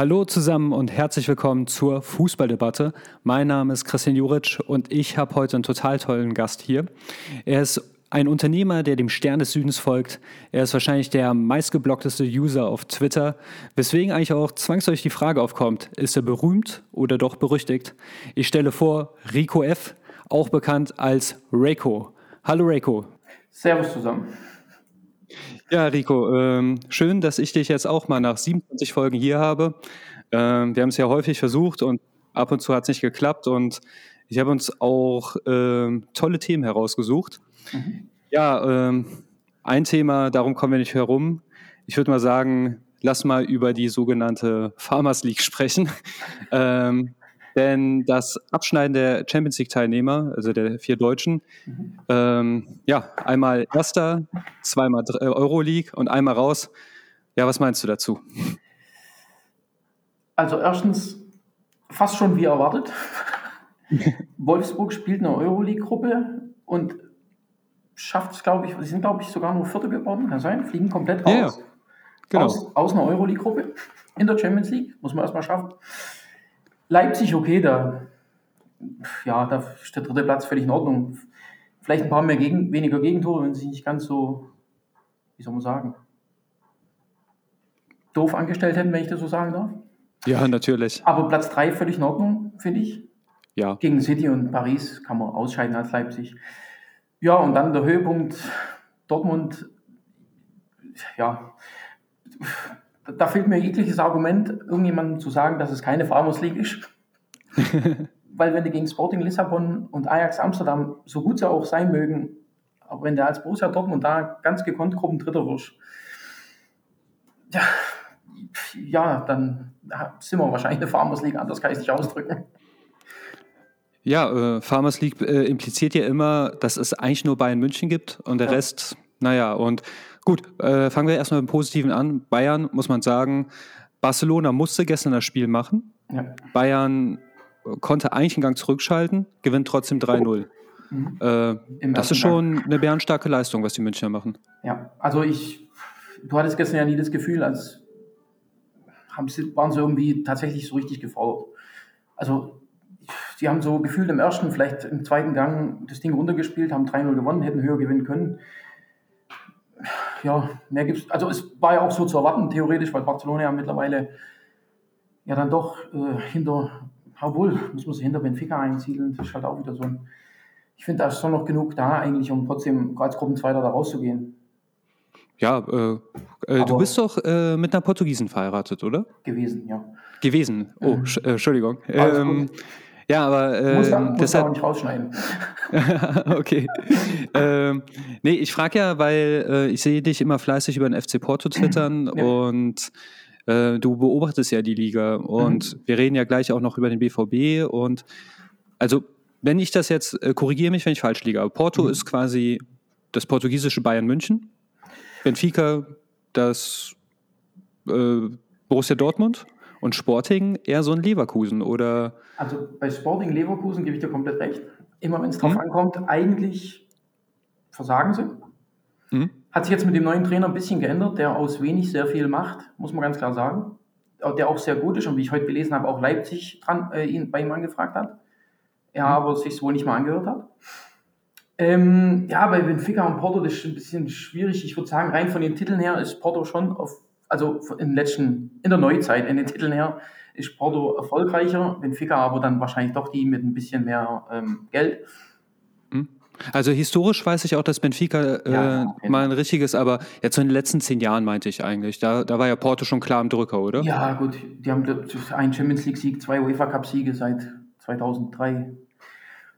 Hallo zusammen und herzlich willkommen zur Fußballdebatte. Mein Name ist Christian Juric und ich habe heute einen total tollen Gast hier. Er ist ein Unternehmer, der dem Stern des Südens folgt. Er ist wahrscheinlich der meistgeblockteste User auf Twitter, weswegen eigentlich auch zwangsläufig die Frage aufkommt, ist er berühmt oder doch berüchtigt? Ich stelle vor, Rico F., auch bekannt als Reiko. Hallo Reiko. Servus zusammen. Ja, Rico, ähm, schön, dass ich dich jetzt auch mal nach 27 Folgen hier habe. Ähm, wir haben es ja häufig versucht und ab und zu hat es nicht geklappt und ich habe uns auch ähm, tolle Themen herausgesucht. Mhm. Ja, ähm, ein Thema, darum kommen wir nicht herum. Ich würde mal sagen, lass mal über die sogenannte Farmers League sprechen. ähm, denn das Abschneiden der Champions League-Teilnehmer, also der vier Deutschen, mhm. ähm, ja, einmal Erster, zweimal äh, Euroleague und einmal raus. Ja, was meinst du dazu? Also erstens fast schon wie erwartet. Wolfsburg spielt eine Euroleague-Gruppe und schafft es, glaube ich, sie sind, glaube ich, sogar nur Vierte geworden, kann sein, fliegen komplett raus. Ja, genau. aus, aus einer Euroleague-Gruppe in der Champions League, muss man erstmal schaffen. Leipzig, okay, da, ja, da ist der dritte Platz völlig in Ordnung. Vielleicht ein paar mehr gegen, weniger Gegentore, wenn sie nicht ganz so, wie soll man sagen, doof angestellt hätten, wenn ich das so sagen darf. Ja, natürlich. Aber Platz 3 völlig in Ordnung, finde ich. Ja. Gegen City und Paris kann man ausscheiden als Leipzig. Ja, und dann der Höhepunkt Dortmund. Ja, da fehlt mir jegliches Argument, irgendjemandem zu sagen, dass es keine Farmers League ist. Weil wenn die gegen Sporting Lissabon und Ajax Amsterdam, so gut sie auch sein mögen, aber wenn der als Borussia Dortmund da ganz gekonnt Gruppendritter wirst, ja, ja, dann sind wir wahrscheinlich eine Farmers League, anders kann ich es nicht ausdrücken. Ja, äh, Farmers League äh, impliziert ja immer, dass es eigentlich nur Bayern München gibt und der ja. Rest, naja, und Gut, äh, fangen wir erstmal mit dem Positiven an. Bayern, muss man sagen, Barcelona musste gestern das Spiel machen. Ja. Bayern konnte eigentlich einen Gang zurückschalten, gewinnt trotzdem 3-0. Mhm. Äh, das ist schon Gang. eine bärenstarke Leistung, was die Münchner machen. Ja, also ich, du hattest gestern ja nie das Gefühl, als haben waren sie irgendwie tatsächlich so richtig gefordert. Also die haben so gefühlt im ersten, vielleicht im zweiten Gang das Ding runtergespielt, haben 3-0 gewonnen, hätten höher gewinnen können ja, mehr gibt's. Also es war ja auch so zu erwarten, theoretisch, weil Barcelona ja mittlerweile ja dann doch äh, hinter, obwohl, muss man sich hinter Benfica einsiedeln, das ist halt auch wieder so ein. Ich finde, da ist schon noch genug da eigentlich, um trotzdem als Gruppenzweiter da rauszugehen. Ja, äh, äh, du bist doch äh, mit einer Portugiesin verheiratet, oder? Gewesen, ja. Gewesen, oh, mhm. Äh, Entschuldigung. Ähm, ja, aber äh, muss, man, muss deshalb, auch nicht rausschneiden. okay. ähm, nee, ich frage ja, weil äh, ich sehe dich immer fleißig über den FC Porto twittern ja. und äh, du beobachtest ja die Liga und mhm. wir reden ja gleich auch noch über den BVB und also wenn ich das jetzt, äh, korrigiere mich, wenn ich falsch liege, aber Porto mhm. ist quasi das portugiesische Bayern München, Benfica das äh, Borussia Dortmund und Sporting eher so ein Leverkusen oder? Also bei Sporting Leverkusen gebe ich dir komplett recht. Immer wenn es drauf mhm. ankommt, eigentlich versagen sie. Mhm. Hat sich jetzt mit dem neuen Trainer ein bisschen geändert, der aus wenig sehr viel macht, muss man ganz klar sagen. Der auch sehr gut ist und wie ich heute gelesen habe, auch Leipzig dran, äh, ihn, bei ihm angefragt hat. Er mhm. aber sich wohl nicht mal angehört hat. Ähm, ja, bei Benfica und Porto das ist ein bisschen schwierig. Ich würde sagen, rein von den Titeln her ist Porto schon auf also im letzten, in der Neuzeit, in den Titeln her, ist Porto erfolgreicher, Benfica aber dann wahrscheinlich doch die mit ein bisschen mehr ähm, Geld. Hm. Also historisch weiß ich auch, dass Benfica äh, ja, mal ein richtiges, aber jetzt so in den letzten zehn Jahren meinte ich eigentlich. Da, da war ja Porto schon klar im Drücker, oder? Ja, gut. Die haben einen Champions League-Sieg, zwei UEFA Cup-Siege seit 2003.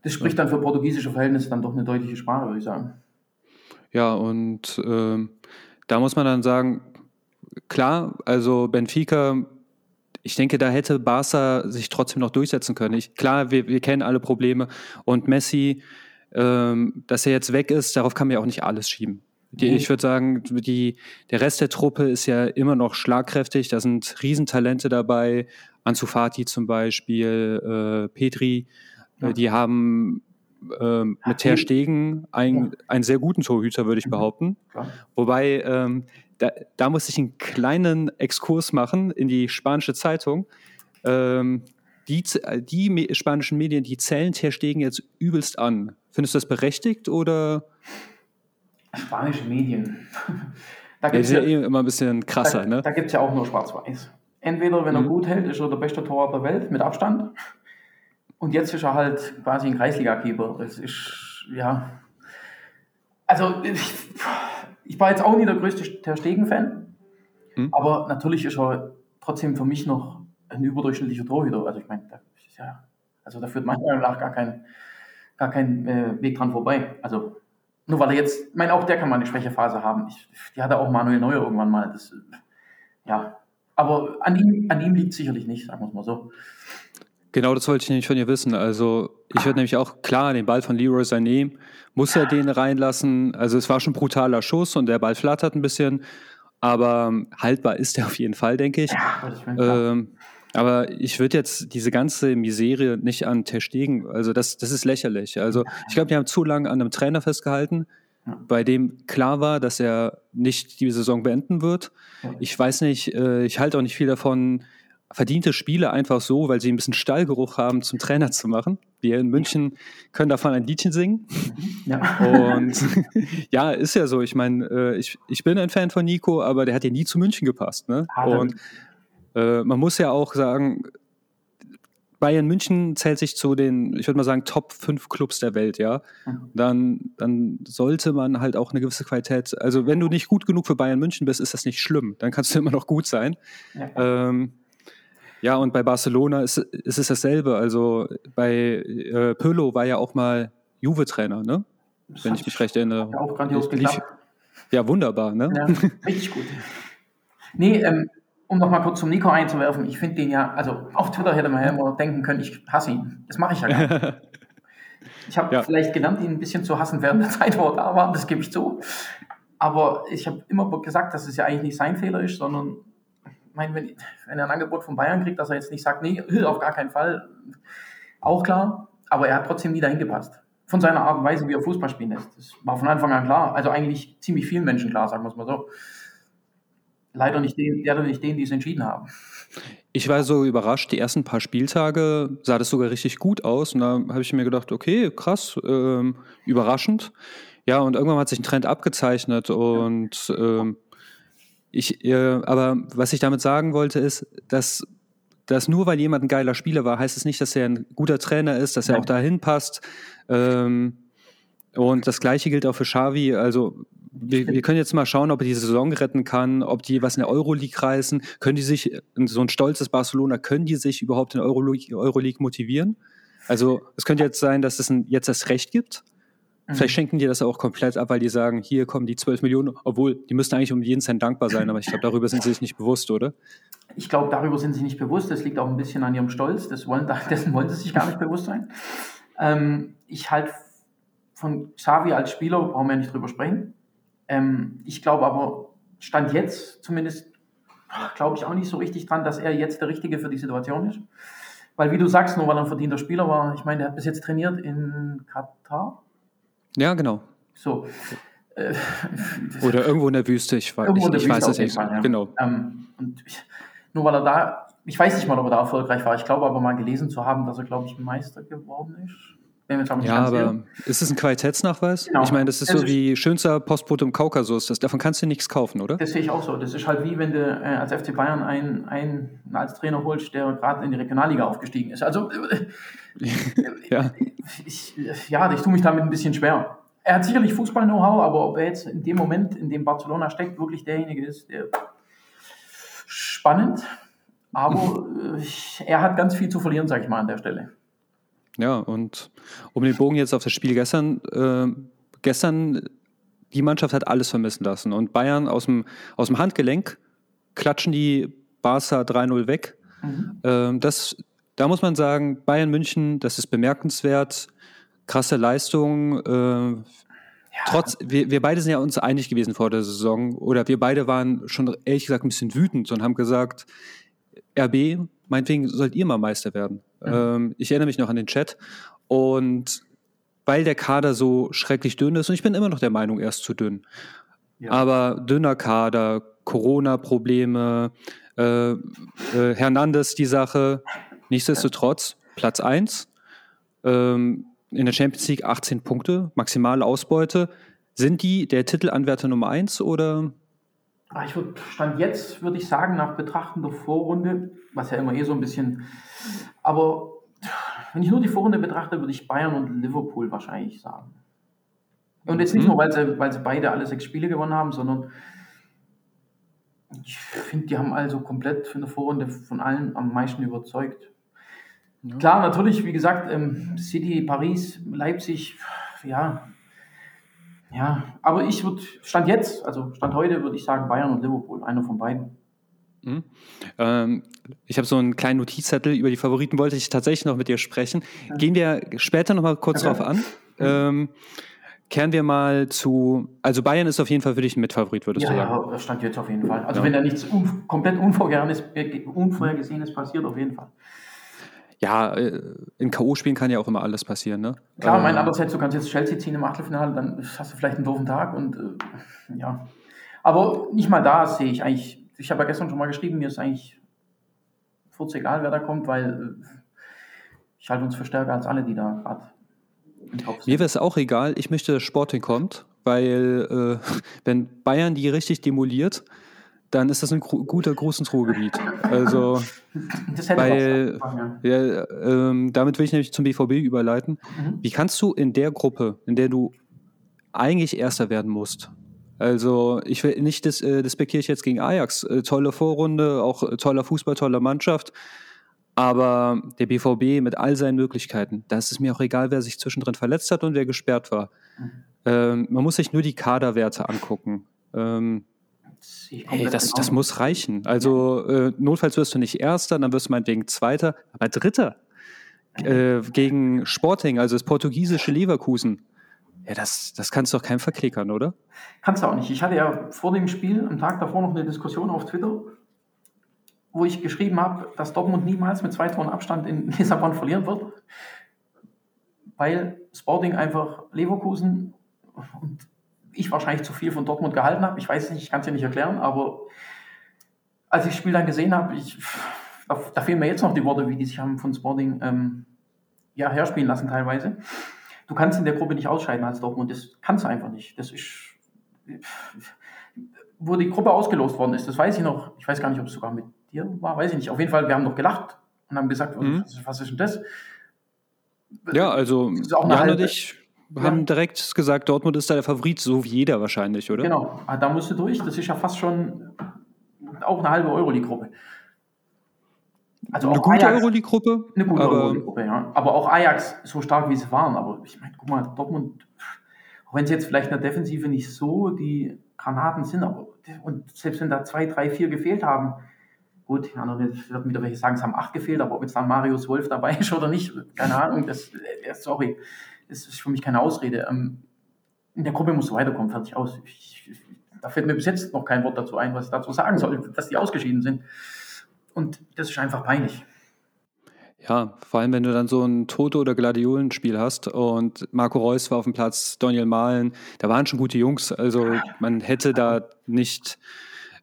Das spricht ja. dann für portugiesische Verhältnisse dann doch eine deutliche Sprache, würde ich sagen. Ja, und äh, da muss man dann sagen, klar, also Benfica, ich denke, da hätte Barca sich trotzdem noch durchsetzen können. Ich, klar, wir, wir kennen alle Probleme und Messi, ähm, dass er jetzt weg ist, darauf kann man ja auch nicht alles schieben. Die, mhm. Ich würde sagen, die, der Rest der Truppe ist ja immer noch schlagkräftig. Da sind Riesentalente dabei. Ansu Fati zum Beispiel, äh, Petri. Ja. Die haben ähm, mit Ter Stegen einen, einen sehr guten Torhüter, würde ich mhm. behaupten. Klar. Wobei ähm, da, da muss ich einen kleinen Exkurs machen in die spanische Zeitung. Ähm, die, die spanischen Medien, die zählen Ter Stegen jetzt übelst an. Findest du das berechtigt oder? Spanische Medien. da gibt's ja, ja eh immer ein bisschen krasser, da, ne? Da gibt es ja auch nur Schwarz-Weiß. Entweder, wenn er mhm. gut hält, ist er der beste Torwart der Welt mit Abstand. Und jetzt ist er halt quasi ein Kreisliga-Keeper. Das ist, ja. Also, ich, ich, war jetzt auch nie der größte Ter Stegen-Fan. Mhm. Aber natürlich ist er trotzdem für mich noch ein überdurchschnittlicher Torhüter. Also, ich meine, da, ja, also da führt meiner Meinung nach gar kein, gar kein äh, Weg dran vorbei. Also, nur weil er jetzt, ich meine, auch der kann mal eine Schwächephase haben. Ich, die hatte auch Manuel Neuer irgendwann mal. Das, ja, aber an ihm, an ihm liegt sicherlich nicht, sagen wir es mal so. Genau, das wollte ich nämlich von dir wissen. Also, ich würde nämlich auch klar den Ball von Leroy Sané, muss er den reinlassen. Also, es war schon ein brutaler Schuss und der Ball flattert ein bisschen, aber haltbar ist er auf jeden Fall, denke ich. Ja, ähm, aber ich würde jetzt diese ganze Miserie nicht an Ter Stegen, also das, das ist lächerlich. Also, ich glaube, die haben zu lange an einem Trainer festgehalten bei dem klar war, dass er nicht die Saison beenden wird. Ich weiß nicht, äh, ich halte auch nicht viel davon, verdiente Spiele einfach so, weil sie ein bisschen Stallgeruch haben, zum Trainer zu machen. Wir in München können davon ein Liedchen singen. Ja. Und ja, ist ja so. Ich meine, äh, ich, ich bin ein Fan von Nico, aber der hat ja nie zu München gepasst. Ne? Und äh, man muss ja auch sagen, Bayern München zählt sich zu den, ich würde mal sagen, Top 5 Clubs der Welt, ja. Mhm. Dann, dann sollte man halt auch eine gewisse Qualität, also wenn du nicht gut genug für Bayern München bist, ist das nicht schlimm. Dann kannst du immer noch gut sein. Ja, ähm, ja und bei Barcelona ist, ist es dasselbe. Also bei äh, Pirlo war ja auch mal Juve-Trainer, ne? Das wenn ich mich recht erinnere. Ja, auch grandios geklappt. Ja, wunderbar, ne? Ja, richtig gut. Nee, ähm, um noch mal kurz zum Nico einzuwerfen, ich finde den ja, also auf Twitter hätte man ja immer denken können, ich hasse ihn. Das mache ich ja gar nicht. Ich habe ja. vielleicht gelernt, ihn ein bisschen zu hassen während der Zeit, wo er da war, das gebe ich zu. Aber ich habe immer gesagt, dass es ja eigentlich nicht sein Fehler ist, sondern mein, wenn, wenn er ein Angebot von Bayern kriegt, dass er jetzt nicht sagt, nee, auf gar keinen Fall, auch klar, aber er hat trotzdem nie dahin gepasst. Von seiner Art und Weise, wie er Fußball spielen lässt. Das war von Anfang an klar. Also eigentlich ziemlich vielen Menschen klar, sagen wir es mal so leider nicht den, leider nicht denen, die es entschieden haben. Ich war so überrascht, die ersten paar Spieltage sah das sogar richtig gut aus. Und da habe ich mir gedacht, okay, krass, ähm, überraschend. Ja, und irgendwann hat sich ein Trend abgezeichnet. Und ähm, ich, äh, aber was ich damit sagen wollte, ist, dass, dass nur weil jemand ein geiler Spieler war, heißt es nicht, dass er ein guter Trainer ist, dass er auch dahin passt. Ähm, und das gleiche gilt auch für Xavi. Also wir, wir, können jetzt mal schauen, ob er die Saison retten kann, ob die was in der Euroleague reißen. Können die sich, so ein stolzes Barcelona, können die sich überhaupt in der Euroleague, Euroleague motivieren? Also es könnte jetzt sein, dass es ein, jetzt das Recht gibt. Mhm. Vielleicht schenken die das auch komplett ab, weil die sagen, hier kommen die 12 Millionen, obwohl die müssten eigentlich um jeden Cent dankbar sein, aber ich glaube, darüber sind sie sich nicht bewusst, oder? Ich glaube, darüber sind sie nicht bewusst. Das liegt auch ein bisschen an ihrem Stolz. Das wollen, dessen wollen sie sich gar nicht bewusst sein. Ähm, ich halte von Xavi als Spieler, brauchen wir ja nicht drüber sprechen. Ähm, ich glaube aber, Stand jetzt zumindest, glaube ich auch nicht so richtig dran, dass er jetzt der Richtige für die Situation ist. Weil, wie du sagst, nur weil er ein verdienter Spieler war, ich meine, der hat bis jetzt trainiert in Katar. Ja, genau. So. Äh, Oder irgendwo in der Wüste, ich, weiß, ich, ich weiß es nicht. Fall, ja. Genau. Ähm, und ich, nur weil er da, ich weiß nicht mal, ob er da erfolgreich war. Ich glaube aber mal gelesen zu haben, dass er, glaube ich, Meister geworden ist ja, aber ist es ein Qualitätsnachweis? Genau. Ich meine, das ist das so ist wie schönster Postbote im Kaukasus. Das, davon kannst du nichts kaufen, oder? Das sehe ich auch so. Das ist halt wie wenn du äh, als FC Bayern einen, einen als Trainer holst, der gerade in die Regionalliga aufgestiegen ist. Also, äh, ja. Ich, ja, ich tue mich damit ein bisschen schwer. Er hat sicherlich Fußball-Know-how, aber ob er jetzt in dem Moment, in dem Barcelona steckt, wirklich derjenige ist, der spannend. Aber äh, er hat ganz viel zu verlieren, sage ich mal an der Stelle. Ja, und um den Bogen jetzt auf das Spiel gestern, äh, gestern, die Mannschaft hat alles vermissen lassen. Und Bayern aus dem, aus dem Handgelenk klatschen die Barca 3-0 weg. Mhm. Ähm, das, da muss man sagen, Bayern München, das ist bemerkenswert. Krasse Leistung. Äh, ja. Trotz, wir, wir beide sind ja uns einig gewesen vor der Saison, oder wir beide waren schon ehrlich gesagt ein bisschen wütend und haben gesagt, RB, meinetwegen sollt ihr mal Meister werden. Mhm. Ähm, ich erinnere mich noch an den Chat. Und weil der Kader so schrecklich dünn ist, und ich bin immer noch der Meinung, er ist zu dünn, Ja. Aber dünner Kader, Corona-Probleme, äh, äh, Hernandez die Sache. Nichtsdestotrotz, Platz 1. Ähm, in der Champions League 18 Punkte, maximale Ausbeute. Sind die der Titelanwärter Nummer 1 oder? Ah, ich würd, stand jetzt, würde ich sagen, nach Betrachten der Vorrunde, was ja immer eh so ein bisschen, aber wenn ich nur die Vorrunde betrachte, würde ich Bayern und Liverpool wahrscheinlich sagen. Und jetzt nicht mhm. nur, weil sie, weil sie beide alle sechs Spiele gewonnen haben, sondern ich finde, die haben also komplett für eine Vorrunde von allen am meisten überzeugt. Ja. Klar, natürlich, wie gesagt, ähm, City, Paris, Leipzig, ja, ja, aber ich würde, Stand jetzt, also Stand heute, würde ich sagen Bayern und Liverpool, einer von beiden. Mhm. Ähm, ich habe so einen kleinen Notizzettel über die Favoriten, wollte ich tatsächlich noch mit dir sprechen. Gehen wir später nochmal kurz okay. drauf an. Ähm, kehren wir mal zu, also Bayern ist auf jeden Fall für dich ein Mitfavorit, würdest ja, du sagen? Ja, stand jetzt auf jeden Fall. Also ja. wenn da nichts un komplett äh, Unvorhergesehenes passiert, auf jeden Fall. Ja, äh, in K.O.-Spielen kann ja auch immer alles passieren, ne? Klar, mein äh, andererseits, du kannst jetzt Chelsea ziehen im Achtelfinale, dann hast du vielleicht einen doofen Tag und äh, ja. Aber nicht mal da sehe ich eigentlich ich habe ja gestern schon mal geschrieben, mir ist eigentlich furz egal, wer da kommt, weil äh, ich halte uns für stärker als alle, die da gerade Mir wäre es auch egal, ich möchte, dass Sporting kommt, weil äh, wenn Bayern die richtig demoliert, dann ist das ein guter großes Ruhrgebiet. Also, weil, ja, ähm, damit will ich nämlich zum BVB überleiten. Mhm. Wie kannst du in der Gruppe, in der du eigentlich Erster werden musst, also ich will nicht, das äh, despektiere ich jetzt gegen Ajax. Äh, tolle Vorrunde, auch äh, toller Fußball, tolle Mannschaft. Aber der BVB mit all seinen Möglichkeiten, da ist es mir auch egal, wer sich zwischendrin verletzt hat und wer gesperrt war. Mhm. Ähm, man muss sich nur die Kaderwerte angucken. Ähm, hey, das, das muss reichen. Also äh, notfalls wirst du nicht Erster, dann wirst du meinetwegen Zweiter, aber Dritter. Äh, gegen Sporting, also das portugiesische Leverkusen. Ja, das, das kannst du doch keinem verklickern, oder? Kannst du auch nicht. Ich hatte ja vor dem Spiel, am Tag davor, noch eine Diskussion auf Twitter, wo ich geschrieben habe, dass Dortmund niemals mit zwei Toren Abstand in Lissabon verlieren wird, weil Sporting einfach Leverkusen und ich wahrscheinlich zu viel von Dortmund gehalten habe. Ich weiß nicht, ich kann es dir nicht erklären, aber als ich das Spiel dann gesehen habe, ich, da, da, fehlen mir jetzt noch die Worte, wie die sich haben von Sporting ähm, ja, herspielen lassen teilweise du kannst in der Gruppe nicht ausscheiden als Dortmund. Das kannst du einfach nicht. Das ist, wo die Gruppe ausgelost worden ist, das weiß ich noch. Ich weiß gar nicht, ob es sogar mit dir war, weiß ich nicht. Auf jeden Fall, wir haben noch gelacht und haben gesagt, mhm. was, was, ist denn das? Ja, also Jan und ich haben ja. direkt gesagt, Dortmund ist da der Favorit, so wie jeder wahrscheinlich, oder? Genau, ah, da musst du durch. Das ist ja fast schon auch eine halbe Euro-die-Gruppe. Also eine gute Euroleague-Gruppe? Eine gute Euroleague-Gruppe, ja. Aber auch Ajax, so stark wie sie waren. Aber ich meine, guck mal, Dortmund, auch wenn sie jetzt vielleicht in der Defensive nicht so die Granaten sind, aber und selbst wenn da zwei, drei, vier gefehlt haben, gut, andere werden wieder welche sagen, es haben acht gefehlt, aber ob jetzt dann Marius Wolf dabei ist oder nicht, keine Ahnung, das, äh, sorry, ist für mich keine Ausrede. Ähm, in der Gruppe musst du weiterkommen, fertig aus. Ich, da fällt mir bis jetzt noch kein Wort dazu ein, was ich dazu sagen soll, dass die ausgeschieden sind. Und das ist einfach peinlich. Ja, vor allem, wenn du dann so ein Toto- oder Gladiolenspiel hast und Marco Reus war auf dem Platz, Daniel Mahlen, da waren schon gute Jungs. Also man hätte da nicht.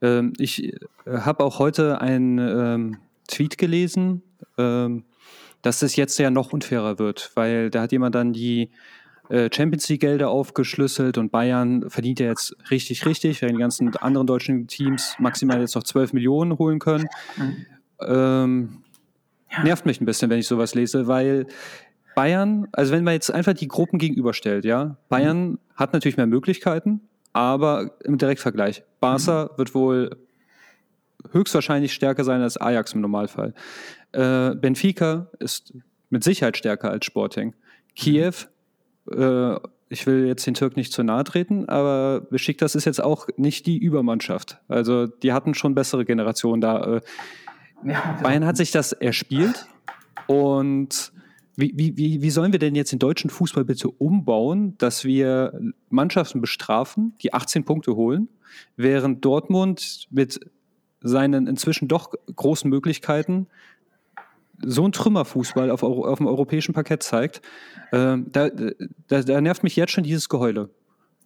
Ähm, ich äh, habe auch heute einen ähm, Tweet gelesen, ähm, dass es jetzt ja noch unfairer wird, weil da hat jemand dann die äh, Champions League-Gelder aufgeschlüsselt und Bayern verdient ja jetzt richtig, richtig, während die ganzen anderen deutschen Teams maximal jetzt noch 12 Millionen holen können. Mhm. Ähm, ja. Nervt mich ein bisschen, wenn ich sowas lese, weil Bayern, also wenn man jetzt einfach die Gruppen gegenüberstellt, ja, Bayern mhm. hat natürlich mehr Möglichkeiten, aber im Direktvergleich, Barca mhm. wird wohl höchstwahrscheinlich stärker sein als Ajax im Normalfall. Äh, Benfica ist mit Sicherheit stärker als Sporting. Kiew äh, ich will jetzt den Türk nicht zu nahe treten, aber Besiktas ist jetzt auch nicht die Übermannschaft. Also die hatten schon bessere Generationen da. Äh, ja, Bayern hat sich das erspielt und wie, wie, wie sollen wir denn jetzt den deutschen Fußball bitte umbauen, dass wir Mannschaften bestrafen, die 18 Punkte holen, während Dortmund mit seinen inzwischen doch großen Möglichkeiten so ein Trümmerfußball auf, auf dem europäischen Parkett zeigt, äh, da, da, da, nervt mich jetzt schon dieses Geheule.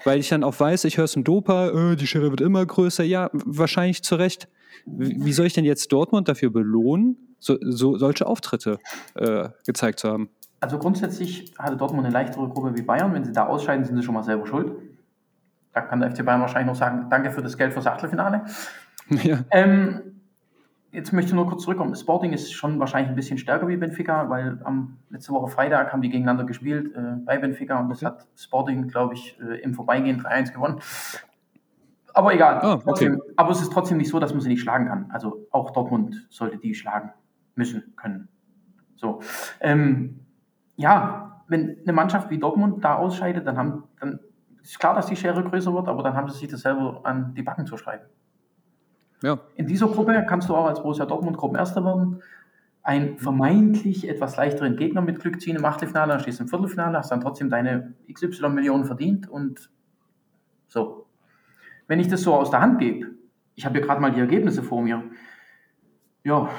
weil ich dann auch weiß, ich höre es im Dopa, äh, die Schere wird immer größer. Ja, wahrscheinlich zu Recht. Wie soll ich denn jetzt Dortmund dafür belohnen, so, so solche Auftritte äh, gezeigt zu haben? Also grundsätzlich hatte Dortmund eine leichtere Gruppe wie Bayern. Wenn sie da ausscheiden, sind sie schon mal selber schuld. Da kann der FC Bayern wahrscheinlich noch sagen, danke für das Geld fürs Achtelfinale. Ja. Ähm, jetzt möchte ich nur kurz zurückkommen. Sporting ist schon wahrscheinlich ein bisschen stärker wie Benfica, weil am letzte Woche Freitag haben die gegeneinander gespielt äh, bei Benfica und das okay. hat Sporting, glaube ich, äh, im Vorbeigehen 3-1 gewonnen. Aber egal. Oh, okay. trotzdem, aber es ist trotzdem nicht so, dass man sie nicht schlagen kann. Also auch Dortmund sollte die schlagen müssen können. So. Ähm, ja, wenn eine Mannschaft wie Dortmund da ausscheidet, dann, haben, dann ist klar, dass die Schere größer wird, aber dann haben sie sich das selber an die Backen zu schreiben. Ja. In dieser Gruppe kannst du auch als Borussia Dortmund Gruppenerster werden, einen vermeintlich etwas leichteren Gegner mit Glück ziehen im Achtelfinale, dann stehst du im Viertelfinale, hast dann trotzdem deine XY-Millionen verdient und so. Wenn ich das so aus der Hand gebe, ich habe hier gerade mal die Ergebnisse vor mir, ja,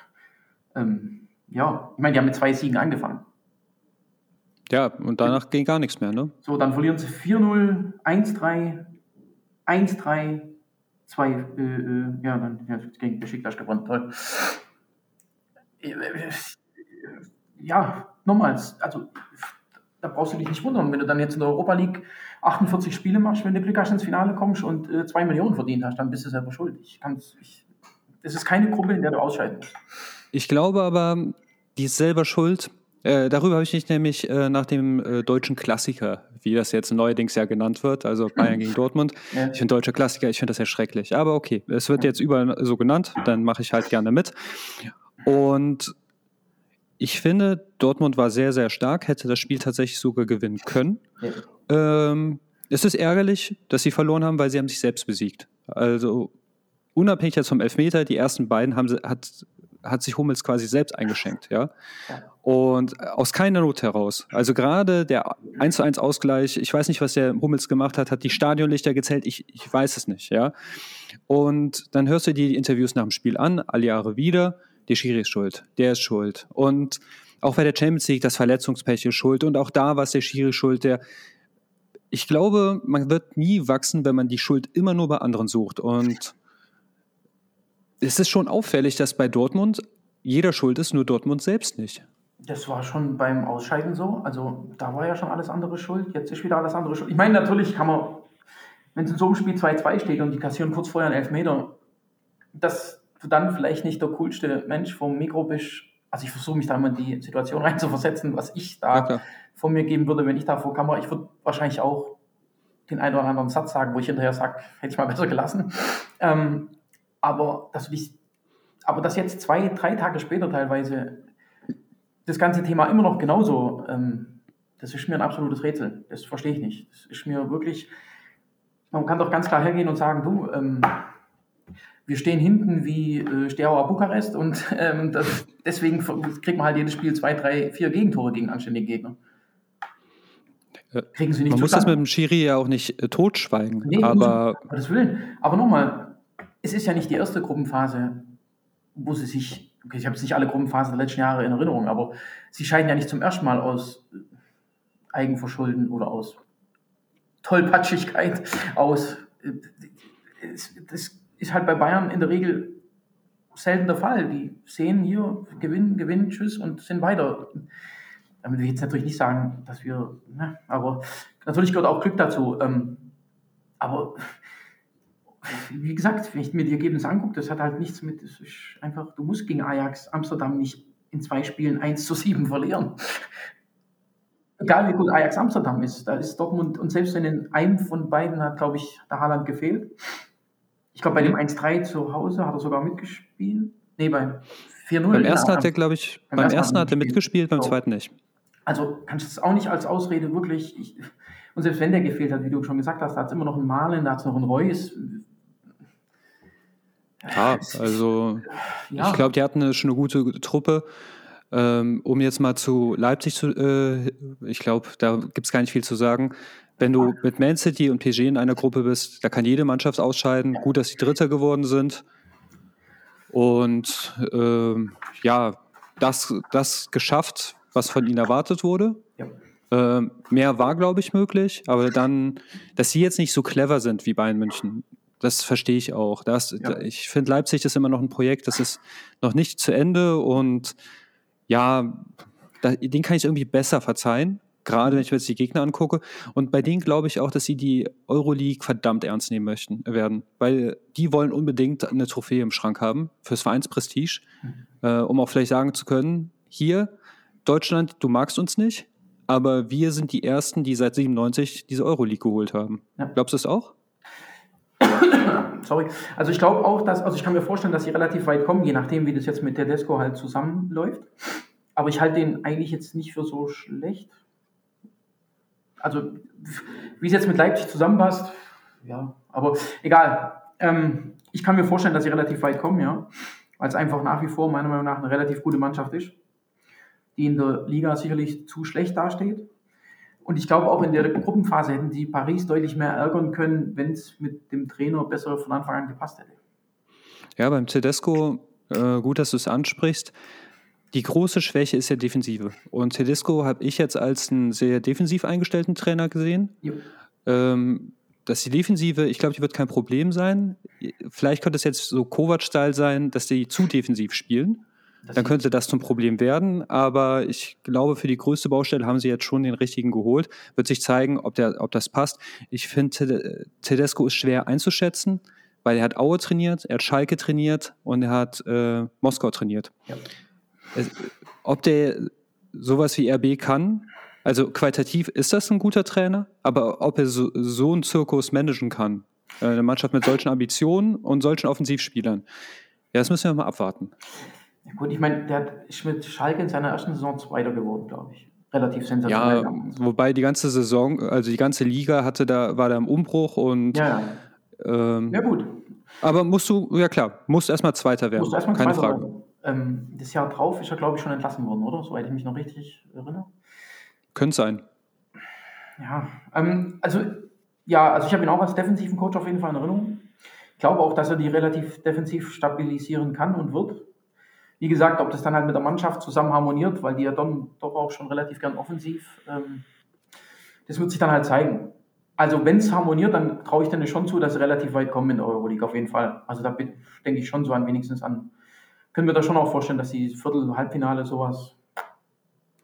ähm, ja, ich meine, die haben mit zwei Siegen angefangen. Ja, und danach ging gar nichts mehr, ne? So, dann verlieren sie 4-0, 1-3, 1-3, zwei, äh, äh, ja, dann ja, gegen Besiktas gewonnen, toll. Ja, nochmals, also da brauchst du dich nicht wundern, wenn du dann jetzt in der Europa League 48 Spiele machst, wenn du Glück hast ins Finale kommst und äh, zwei Millionen verdient hast, dann bist du selber schuld. Ich kann's, ich, das ist keine Gruppe, in der du ausscheiden musst. Ich glaube aber, die ist selber schuld, äh, darüber habe ich mich nämlich äh, nach dem äh, deutschen Klassiker, wie das jetzt neuerdings ja genannt wird, also Bayern gegen Dortmund. Ja. Ich finde deutsche Klassiker, ich finde das ja schrecklich. Aber okay, es wird jetzt überall so genannt, dann mache ich halt gerne mit. Und ich finde, Dortmund war sehr, sehr stark, hätte das Spiel tatsächlich sogar gewinnen können. Ja. Ähm, es ist ärgerlich, dass sie verloren haben, weil sie haben sich selbst besiegt. Also unabhängig jetzt vom Elfmeter, die ersten beiden haben sie, hat hat sich Hummels quasi selbst eingeschenkt, ja. Und aus keiner Not heraus. Also gerade der 1 zu 1 Ausgleich, ich weiß nicht, was der Hummels gemacht hat, hat die Stadionlichter gezählt, ich, ich weiß es nicht, ja. Und dann hörst du dir die Interviews nach dem Spiel an, alle Jahre wieder, der Schiri ist schuld, der ist schuld. Und auch bei der Champions League das Verletzungspech ist schuld und auch da war es der Schiri schuld, der ich glaube, man wird nie wachsen, wenn man die Schuld immer nur bei anderen sucht. Und es ist schon auffällig, dass bei Dortmund jeder schuld ist, nur Dortmund selbst nicht. Das war schon beim Ausscheiden so. Also da war ja schon alles andere schuld. Jetzt ist wieder alles andere schuld. Ich meine, natürlich kann man, wenn es in so einem Spiel 2-2 steht und die kassieren kurz vorher einen Elfmeter, dass du dann vielleicht nicht der coolste Mensch vom Mikro bist. Also ich versuche mich da mal in die Situation reinzuversetzen, was ich da ja, von mir geben würde, wenn ich da vor Kamera, ich würde wahrscheinlich auch den einen oder anderen Satz sagen, wo ich hinterher sage, hätte ich mal besser gelassen. Ähm, aber dass dich, aber dass jetzt zwei, drei Tage später teilweise das ganze Thema immer noch genauso, ähm, das ist mir ein absolutes Rätsel. Das verstehe ich nicht. Das ist mir wirklich, man kann doch ganz klar hergehen und sagen, du, ähm, wir stehen hinten wie äh, Steaua Bukarest und ähm, das, deswegen kriegt man halt jedes Spiel zwei, drei, vier Gegentore gegen anständige Gegner. Kriegen sie nicht Man muss das mit dem Schiri ja auch nicht äh, totschweigen. Nee, aber, um Willen. Aber nochmal, es ist ja nicht die erste Gruppenphase, wo sie sich, okay, ich habe jetzt nicht alle Gruppenphasen der letzten Jahre in Erinnerung, aber sie scheiden ja nicht zum ersten Mal aus Eigenverschulden oder aus Tollpatschigkeit aus. Das ist halt bei Bayern in der Regel selten der Fall. Die sehen hier, gewinnen, gewinnen, tschüss und sind weiter. Damit will ich jetzt natürlich nicht sagen, dass wir, ne, aber natürlich gehört auch Glück dazu. Ähm, aber wie gesagt, wenn ich mir die Ergebnisse angucke, das hat halt nichts mit, das ist einfach, du musst gegen Ajax Amsterdam nicht in zwei Spielen 1 zu 7 verlieren. Egal wie gut Ajax Amsterdam ist, da ist Dortmund, und selbst wenn in einem von beiden hat, glaube ich, der Haaland gefehlt. Ich glaube, bei dem 1-3 zu Hause hat er sogar mitgespielt. Nee, beim 4-0. Beim ersten hat er, glaube ich, beim, beim ersten hat er mitgespielt, beim so. zweiten nicht. Also kannst du es auch nicht als Ausrede wirklich. Ich, und selbst wenn der gefehlt hat, wie du schon gesagt hast, da hat es immer noch einen Malen, da hat es noch einen Reus. Ja, also ja. ich glaube, die hatten schon eine gute Truppe. Ähm, um jetzt mal zu Leipzig zu, äh, ich glaube, da gibt es gar nicht viel zu sagen. Wenn du mit Man City und PSG in einer Gruppe bist, da kann jede Mannschaft ausscheiden. Gut, dass sie Dritter geworden sind. Und ähm, ja, das, das geschafft, was von ihnen erwartet wurde. Ja. Äh, mehr war, glaube ich, möglich, aber dann, dass sie jetzt nicht so clever sind wie Bayern München, das verstehe ich auch. Das, ja. Ich finde, Leipzig ist immer noch ein Projekt, das ist noch nicht zu Ende und ja, da, den kann ich irgendwie besser verzeihen. Gerade wenn ich mir jetzt die Gegner angucke. Und bei denen glaube ich auch, dass sie die Euroleague verdammt ernst nehmen möchten werden. Weil die wollen unbedingt eine Trophäe im Schrank haben fürs Vereinsprestige, mhm. äh, um auch vielleicht sagen zu können, hier, Deutschland, du magst uns nicht, aber wir sind die Ersten, die seit 97 diese Euroleague geholt haben. Ja. Glaubst du das auch? Sorry. Also ich glaube auch, dass, also ich kann mir vorstellen, dass sie relativ weit kommen, je nachdem, wie das jetzt mit Tedesco halt zusammenläuft. Aber ich halte den eigentlich jetzt nicht für so schlecht. Also, wie es jetzt mit Leipzig zusammenpasst, ja, aber egal. Ähm, ich kann mir vorstellen, dass sie relativ weit kommen, ja. Weil es einfach nach wie vor meiner Meinung nach eine relativ gute Mannschaft ist, die in der Liga sicherlich zu schlecht dasteht. Und ich glaube, auch in der Gruppenphase hätten die Paris deutlich mehr ärgern können, wenn es mit dem Trainer besser von Anfang an gepasst hätte. Ja, beim Tedesco, äh, gut, dass du es ansprichst. Die große Schwäche ist ja Defensive. Und Tedesco habe ich jetzt als einen sehr defensiv eingestellten Trainer gesehen. Ähm, dass die Defensive, ich glaube, die wird kein Problem sein. Vielleicht könnte es jetzt so Kovac-Style sein, dass die zu defensiv spielen dann könnte das zum Problem werden. Aber ich glaube, für die größte Baustelle haben sie jetzt schon den richtigen geholt. Wird sich zeigen, ob, der, ob das passt. Ich finde, Tedesco ist schwer einzuschätzen, weil er hat Aue trainiert, er hat Schalke trainiert und er hat äh, Moskau trainiert. Ja. Es, ob der sowas wie RB kann, also qualitativ ist das ein guter Trainer, aber ob er so, so einen Zirkus managen kann, äh, eine Mannschaft mit solchen Ambitionen und solchen Offensivspielern, ja, das müssen wir mal abwarten. Ja, gut, ich meine, der ist mit Schalke in seiner ersten Saison Zweiter geworden, glaube ich. Relativ sensationell. Ja, wobei die ganze Saison, also die ganze Liga hatte da, war da im Umbruch und. Ja, ja. Ähm, ja gut. Aber musst du, ja klar, musst erstmal Zweiter werden. Musst erstmal Keine Zweiter Frage. Werden. Ähm, das Jahr drauf ist er, glaube ich, schon entlassen worden, oder? Soweit ich mich noch richtig erinnere. Könnte sein. Ja, ähm, also, ja, also ich habe ihn auch als defensiven Coach auf jeden Fall in Erinnerung. Ich glaube auch, dass er die relativ defensiv stabilisieren kann und wird. Wie gesagt, ob das dann halt mit der Mannschaft zusammen harmoniert, weil die ja dann doch auch schon relativ gern offensiv, ähm, das wird sich dann halt zeigen. Also wenn es harmoniert, dann traue ich denen schon zu, dass sie relativ weit kommen in der Euroleague, auf jeden Fall. Also da denke ich schon so an wenigstens an. Können wir da schon auch vorstellen, dass die Viertel, Halbfinale, sowas,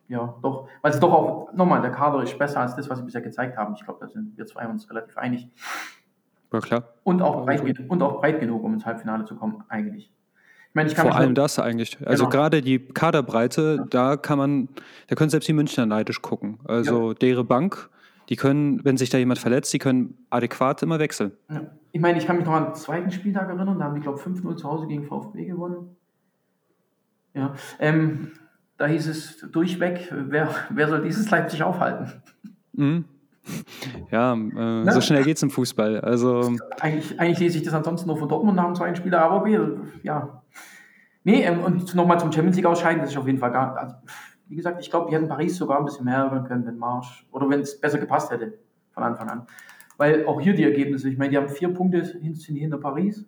ja, doch, weil sie doch auch, nochmal, der Kader ist besser als das, was sie bisher gezeigt haben. Ich glaube, da sind wir zwei uns relativ einig. Ja, klar. Und auch, breit, und auch breit genug, um ins Halbfinale zu kommen, eigentlich. Ich meine, ich Vor allem das eigentlich. Also genau. gerade die Kaderbreite, ja. da kann man, da können selbst die Münchner neidisch gucken. Also ja. deren Bank, die können, wenn sich da jemand verletzt, die können adäquat immer wechseln. Ja. Ich meine, ich kann mich noch an den zweiten Spieltag erinnern, da haben die, glaube ich, 5-0 zu Hause gegen VfB gewonnen. Ja. Ähm, da hieß es durchweg, wer, wer soll dieses Leipzig aufhalten? Mhm. Ja, äh, so schnell geht es im Fußball. Also, eigentlich, eigentlich lese ich das ansonsten nur von Dortmund nach dem zweiten Spieler, aber okay, ja. Nee, ähm, und nochmal zum Champions League ausscheiden, das ist auf jeden Fall gar. Also, wie gesagt, ich glaube, die hätten Paris sogar ein bisschen mehr ärgern können, wenn Marsch. Oder wenn es besser gepasst hätte von Anfang an. Weil auch hier die Ergebnisse, ich meine, die haben vier Punkte sind hinter Paris,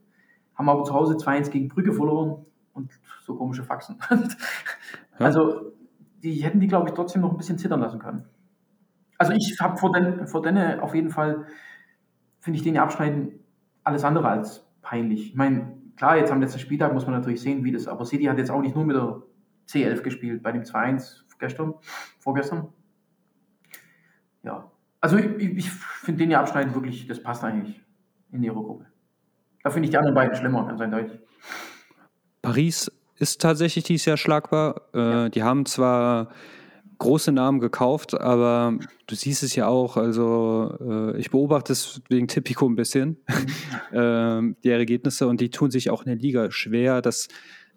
haben aber zu Hause 2-1 gegen Brügge verloren und so komische Faxen. also, die hätten die, glaube ich, trotzdem noch ein bisschen zittern lassen können. Also ich habe vor, den, vor denen auf jeden Fall, finde ich den abschneiden alles andere als peinlich. Ich meine, klar, jetzt am letzten Spieltag muss man natürlich sehen, wie das, aber City hat jetzt auch nicht nur mit der C11 gespielt, bei dem 2-1 gestern, vorgestern. Ja, also ich, ich finde den ja abschneiden wirklich, das passt eigentlich in ihre Gruppe. Da finde ich die anderen beiden schlimmer, ganz eindeutig. Paris ist tatsächlich dieses Jahr schlagbar. Äh, ja. Die haben zwar große Namen gekauft, aber du siehst es ja auch, also äh, ich beobachte es wegen Tipico ein bisschen, äh, die Ergebnisse und die tun sich auch in der Liga schwer. Das,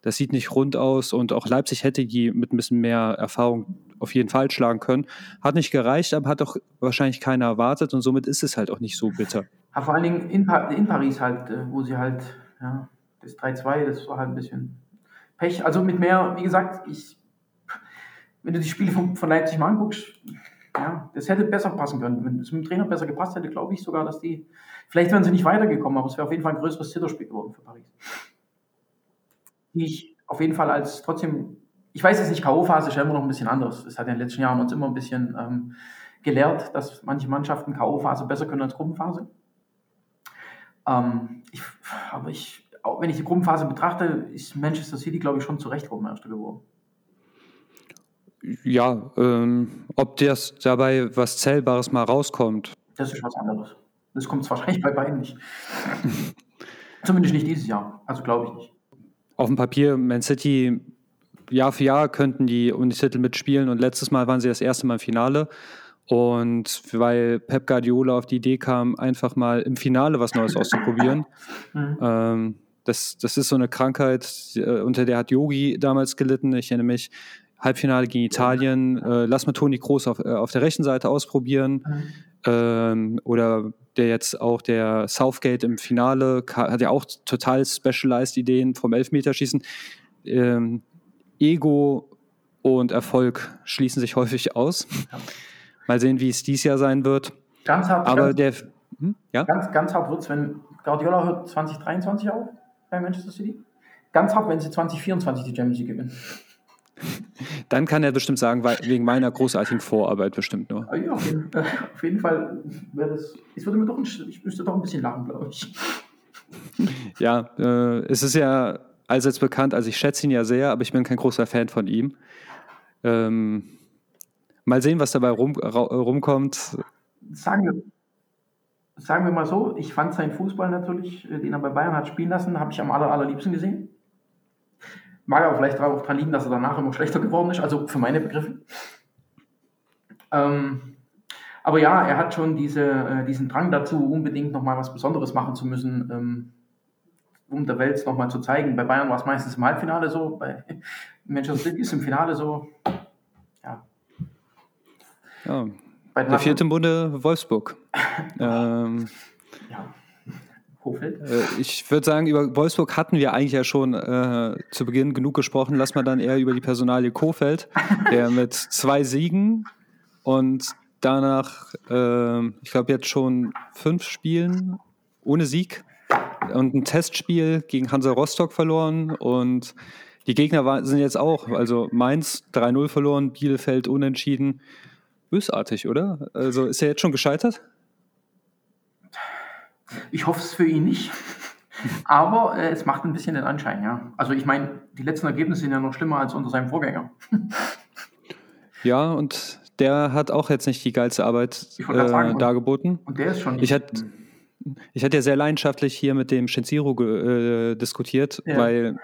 das sieht nicht rund aus und auch Leipzig hätte die mit ein bisschen mehr Erfahrung auf jeden Fall schlagen können. Hat nicht gereicht, aber hat doch wahrscheinlich keiner erwartet und somit ist es halt auch nicht so bitter. Ja, vor allen Dingen in, pa in Paris halt, äh, wo sie halt, ja, das 3-2, das war halt ein bisschen Pech. Also mit mehr, wie gesagt, ich wenn du die Spiele von, von Leipzig mal anguckst, ja, das hätte besser passen können. Wenn es mit dem Trainer besser gepasst hätte, glaube ich sogar, dass die, vielleicht wären sie nicht weitergekommen, aber es wäre auf jeden Fall ein größeres Zitterspiel geworden für Paris. Die ich auf jeden Fall als trotzdem ich weiß es nicht, K.O.-Phase stellen wir noch ein bisschen anders. Es hat in den letzten Jahren uns immer ein bisschen ähm, gelehrt, dass manche Mannschaften K.O.-Phase besser können als Gruppenphase. Ähm, ich, aber ich, auch wenn ich die Gruppenphase betrachte, ist Manchester City, glaube ich, schon zu Recht Gruppenmeister geworden. Ja, ähm, ob das dabei was Zählbares mal rauskommt. Das ist was anderes. Das kommt wahrscheinlich bei beiden nicht. Zumindest nicht dieses Jahr. Also glaube ich nicht. Auf dem Papier, Man City, Jahr für Jahr könnten die um die Titel mitspielen und letztes Mal waren sie das erste Mal im Finale. Und weil Pep Guardiola auf die Idee kam, einfach mal im Finale was Neues auszuprobieren. Mhm. Ähm, das, das ist so eine Krankheit, äh, unter der hat Yogi damals gelitten. Ich erinnere mich, Halbfinale gegen Italien, äh, lass mal Toni Kroos auf, äh, auf der rechten Seite ausprobieren. Mhm. Ähm, oder der jetzt auch der Southgate im Finale hat ja auch total specialized Ideen vom Elfmeterschießen. Ähm, Ego und Erfolg schließen sich häufig aus. Mal sehen, wie es dieses Jahr sein wird. Ganz hart, Aber ganz, der, hm, ja? ganz, ganz hart wird es, wenn Guardiola hört 2023 auf bei Manchester City. Ganz hart, wenn sie 2024 die Champions League gewinnen. Dann kann er bestimmt sagen, wegen meiner großartigen Vorarbeit bestimmt nur. Ah ja, auf jeden, äh, auf jeden Fall wäre das. Ich würde mir doch ein, ich müsste doch ein bisschen lachen, glaube ich. Ja, äh, es ist ja allseits bekannt, also ich schätze ihn ja sehr, aber ich bin kein großer Fan von ihm. Ähm, mal sehen, was dabei rum, rumkommt. Sagen wir, sagen wir mal so, ich fand seinen Fußball natürlich, äh, den er bei Bayern hat spielen lassen, habe ich am aller, allerliebsten gesehen. Mag aber vielleicht auch daran liegen, dass er danach immer schlechter geworden ist, also für meine Begriffe. Ähm, aber ja, er hat schon diese, äh, diesen Drang dazu, unbedingt nochmal was Besonderes machen zu müssen, ähm, um der Welt nochmal zu zeigen. Bei Bayern war es meistens im Halbfinale so, bei Manchester City ist im Finale so. Ja. ja. Der vierte Bunde Wolfsburg. ähm, ja. Hofeld? Äh, ich würde sagen, über Wolfsburg hatten wir eigentlich ja schon äh, zu Beginn genug gesprochen. Lass mal dann eher über die Personalie Kofeld, der mit zwei Siegen und danach, äh, ich glaube, jetzt schon fünf Spielen ohne Sieg und ein Testspiel gegen Hansa Rostock verloren und die Gegner war, sind jetzt auch, also Mainz 3-0 verloren, Bielefeld unentschieden. Bösartig, oder? Also ist er jetzt schon gescheitert? Ich hoffe es für ihn nicht. Aber äh, es macht ein bisschen den Anschein, ja. Also ich meine, die letzten Ergebnisse sind ja noch schlimmer als unter seinem Vorgänger. ja, und der hat auch jetzt nicht die geilste Arbeit äh, sagen, dargeboten. Und der ist schon. Ich hatte ich hatte ja sehr leidenschaftlich hier mit dem Shenziro äh, diskutiert, ja. weil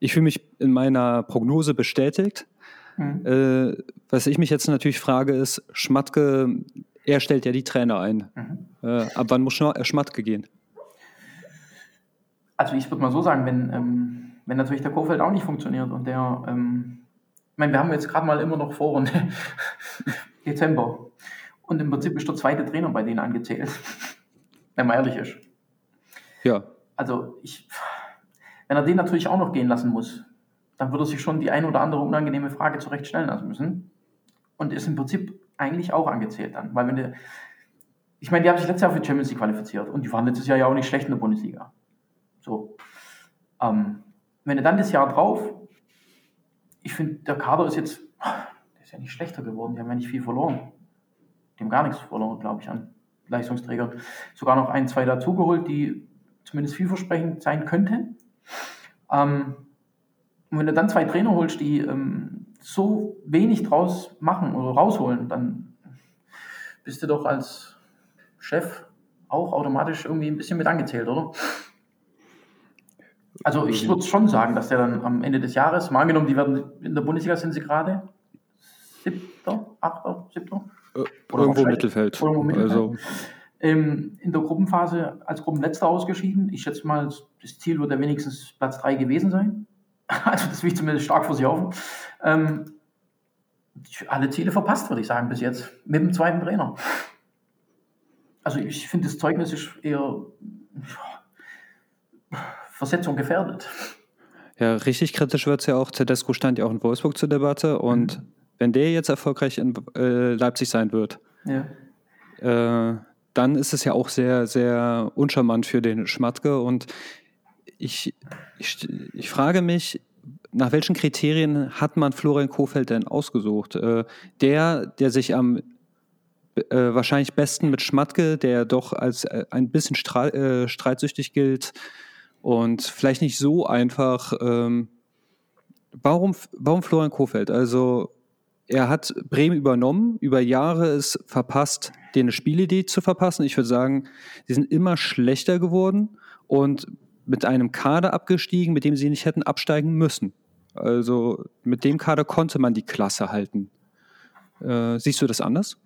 ich fühle mich in meiner Prognose bestätigt. Mhm. Äh, was ich mich jetzt natürlich frage, ist, Schmatke er stellt ja die Trainer ein. Mhm. Äh, ab wann muss Schmatke gehen? Also ich würde mal so sagen, wenn, ähm, wenn natürlich der Kofeld auch nicht funktioniert und der, ähm, ich meine, wir haben jetzt gerade mal immer noch Vorrunde Dezember und im Prinzip ist der zweite Trainer bei denen angezählt, wenn man ehrlich ist. Ja. Also ich, wenn er den natürlich auch noch gehen lassen muss, dann würde er sich schon die ein oder andere unangenehme Frage zurecht stellen lassen müssen und ist im Prinzip eigentlich auch angezählt dann. Weil wenn du, ich meine, die haben sich letztes Jahr für Champions League qualifiziert und die waren letztes Jahr ja auch nicht schlecht in der Bundesliga. So. Ähm, wenn du dann das Jahr drauf, ich finde, der Kader ist jetzt, der ist ja nicht schlechter geworden, die haben ja nicht viel verloren. Die haben gar nichts verloren, glaube ich, an Leistungsträgern. Sogar noch ein, zwei dazugeholt, die zumindest vielversprechend sein könnten. Ähm, und wenn du dann zwei Trainer holst, die ähm, so wenig draus machen oder rausholen, dann bist du doch als Chef auch automatisch irgendwie ein bisschen mit angezählt, oder? Also ich würde schon sagen, dass der dann am Ende des Jahres, mal angenommen, die werden in der Bundesliga sind sie gerade siebter, achter, siebter? Äh, irgendwo Mittelfeld. Irgendwo Mittelfeld. Also. Ähm, in der Gruppenphase als Gruppenletzter ausgeschieden. Ich schätze mal, das Ziel wird ja wenigstens Platz 3 gewesen sein. Also das will ich zumindest stark vor sich hoffen. Ähm, alle Ziele verpasst, würde ich sagen, bis jetzt. Mit dem zweiten Trainer. Also ich finde, das Zeugnis ist eher Versetzung gefährdet. Ja, richtig kritisch wird es ja auch. Tedesco stand ja auch in Wolfsburg zur Debatte und mhm. wenn der jetzt erfolgreich in äh, Leipzig sein wird, ja. äh, dann ist es ja auch sehr, sehr uncharmant für den Schmatke und ich, ich, ich frage mich, nach welchen Kriterien hat man Florian Kofeld denn ausgesucht? Äh, der, der sich am äh, wahrscheinlich besten mit Schmatke, der doch als äh, ein bisschen äh, streitsüchtig gilt und vielleicht nicht so einfach. Ähm, warum, warum Florian Kofeld? Also er hat Bremen übernommen, über Jahre es verpasst, denen eine Spielidee zu verpassen. Ich würde sagen, sie sind immer schlechter geworden und mit einem Kader abgestiegen, mit dem sie nicht hätten absteigen müssen. Also mit dem Kader konnte man die Klasse halten. Äh, siehst du das anders?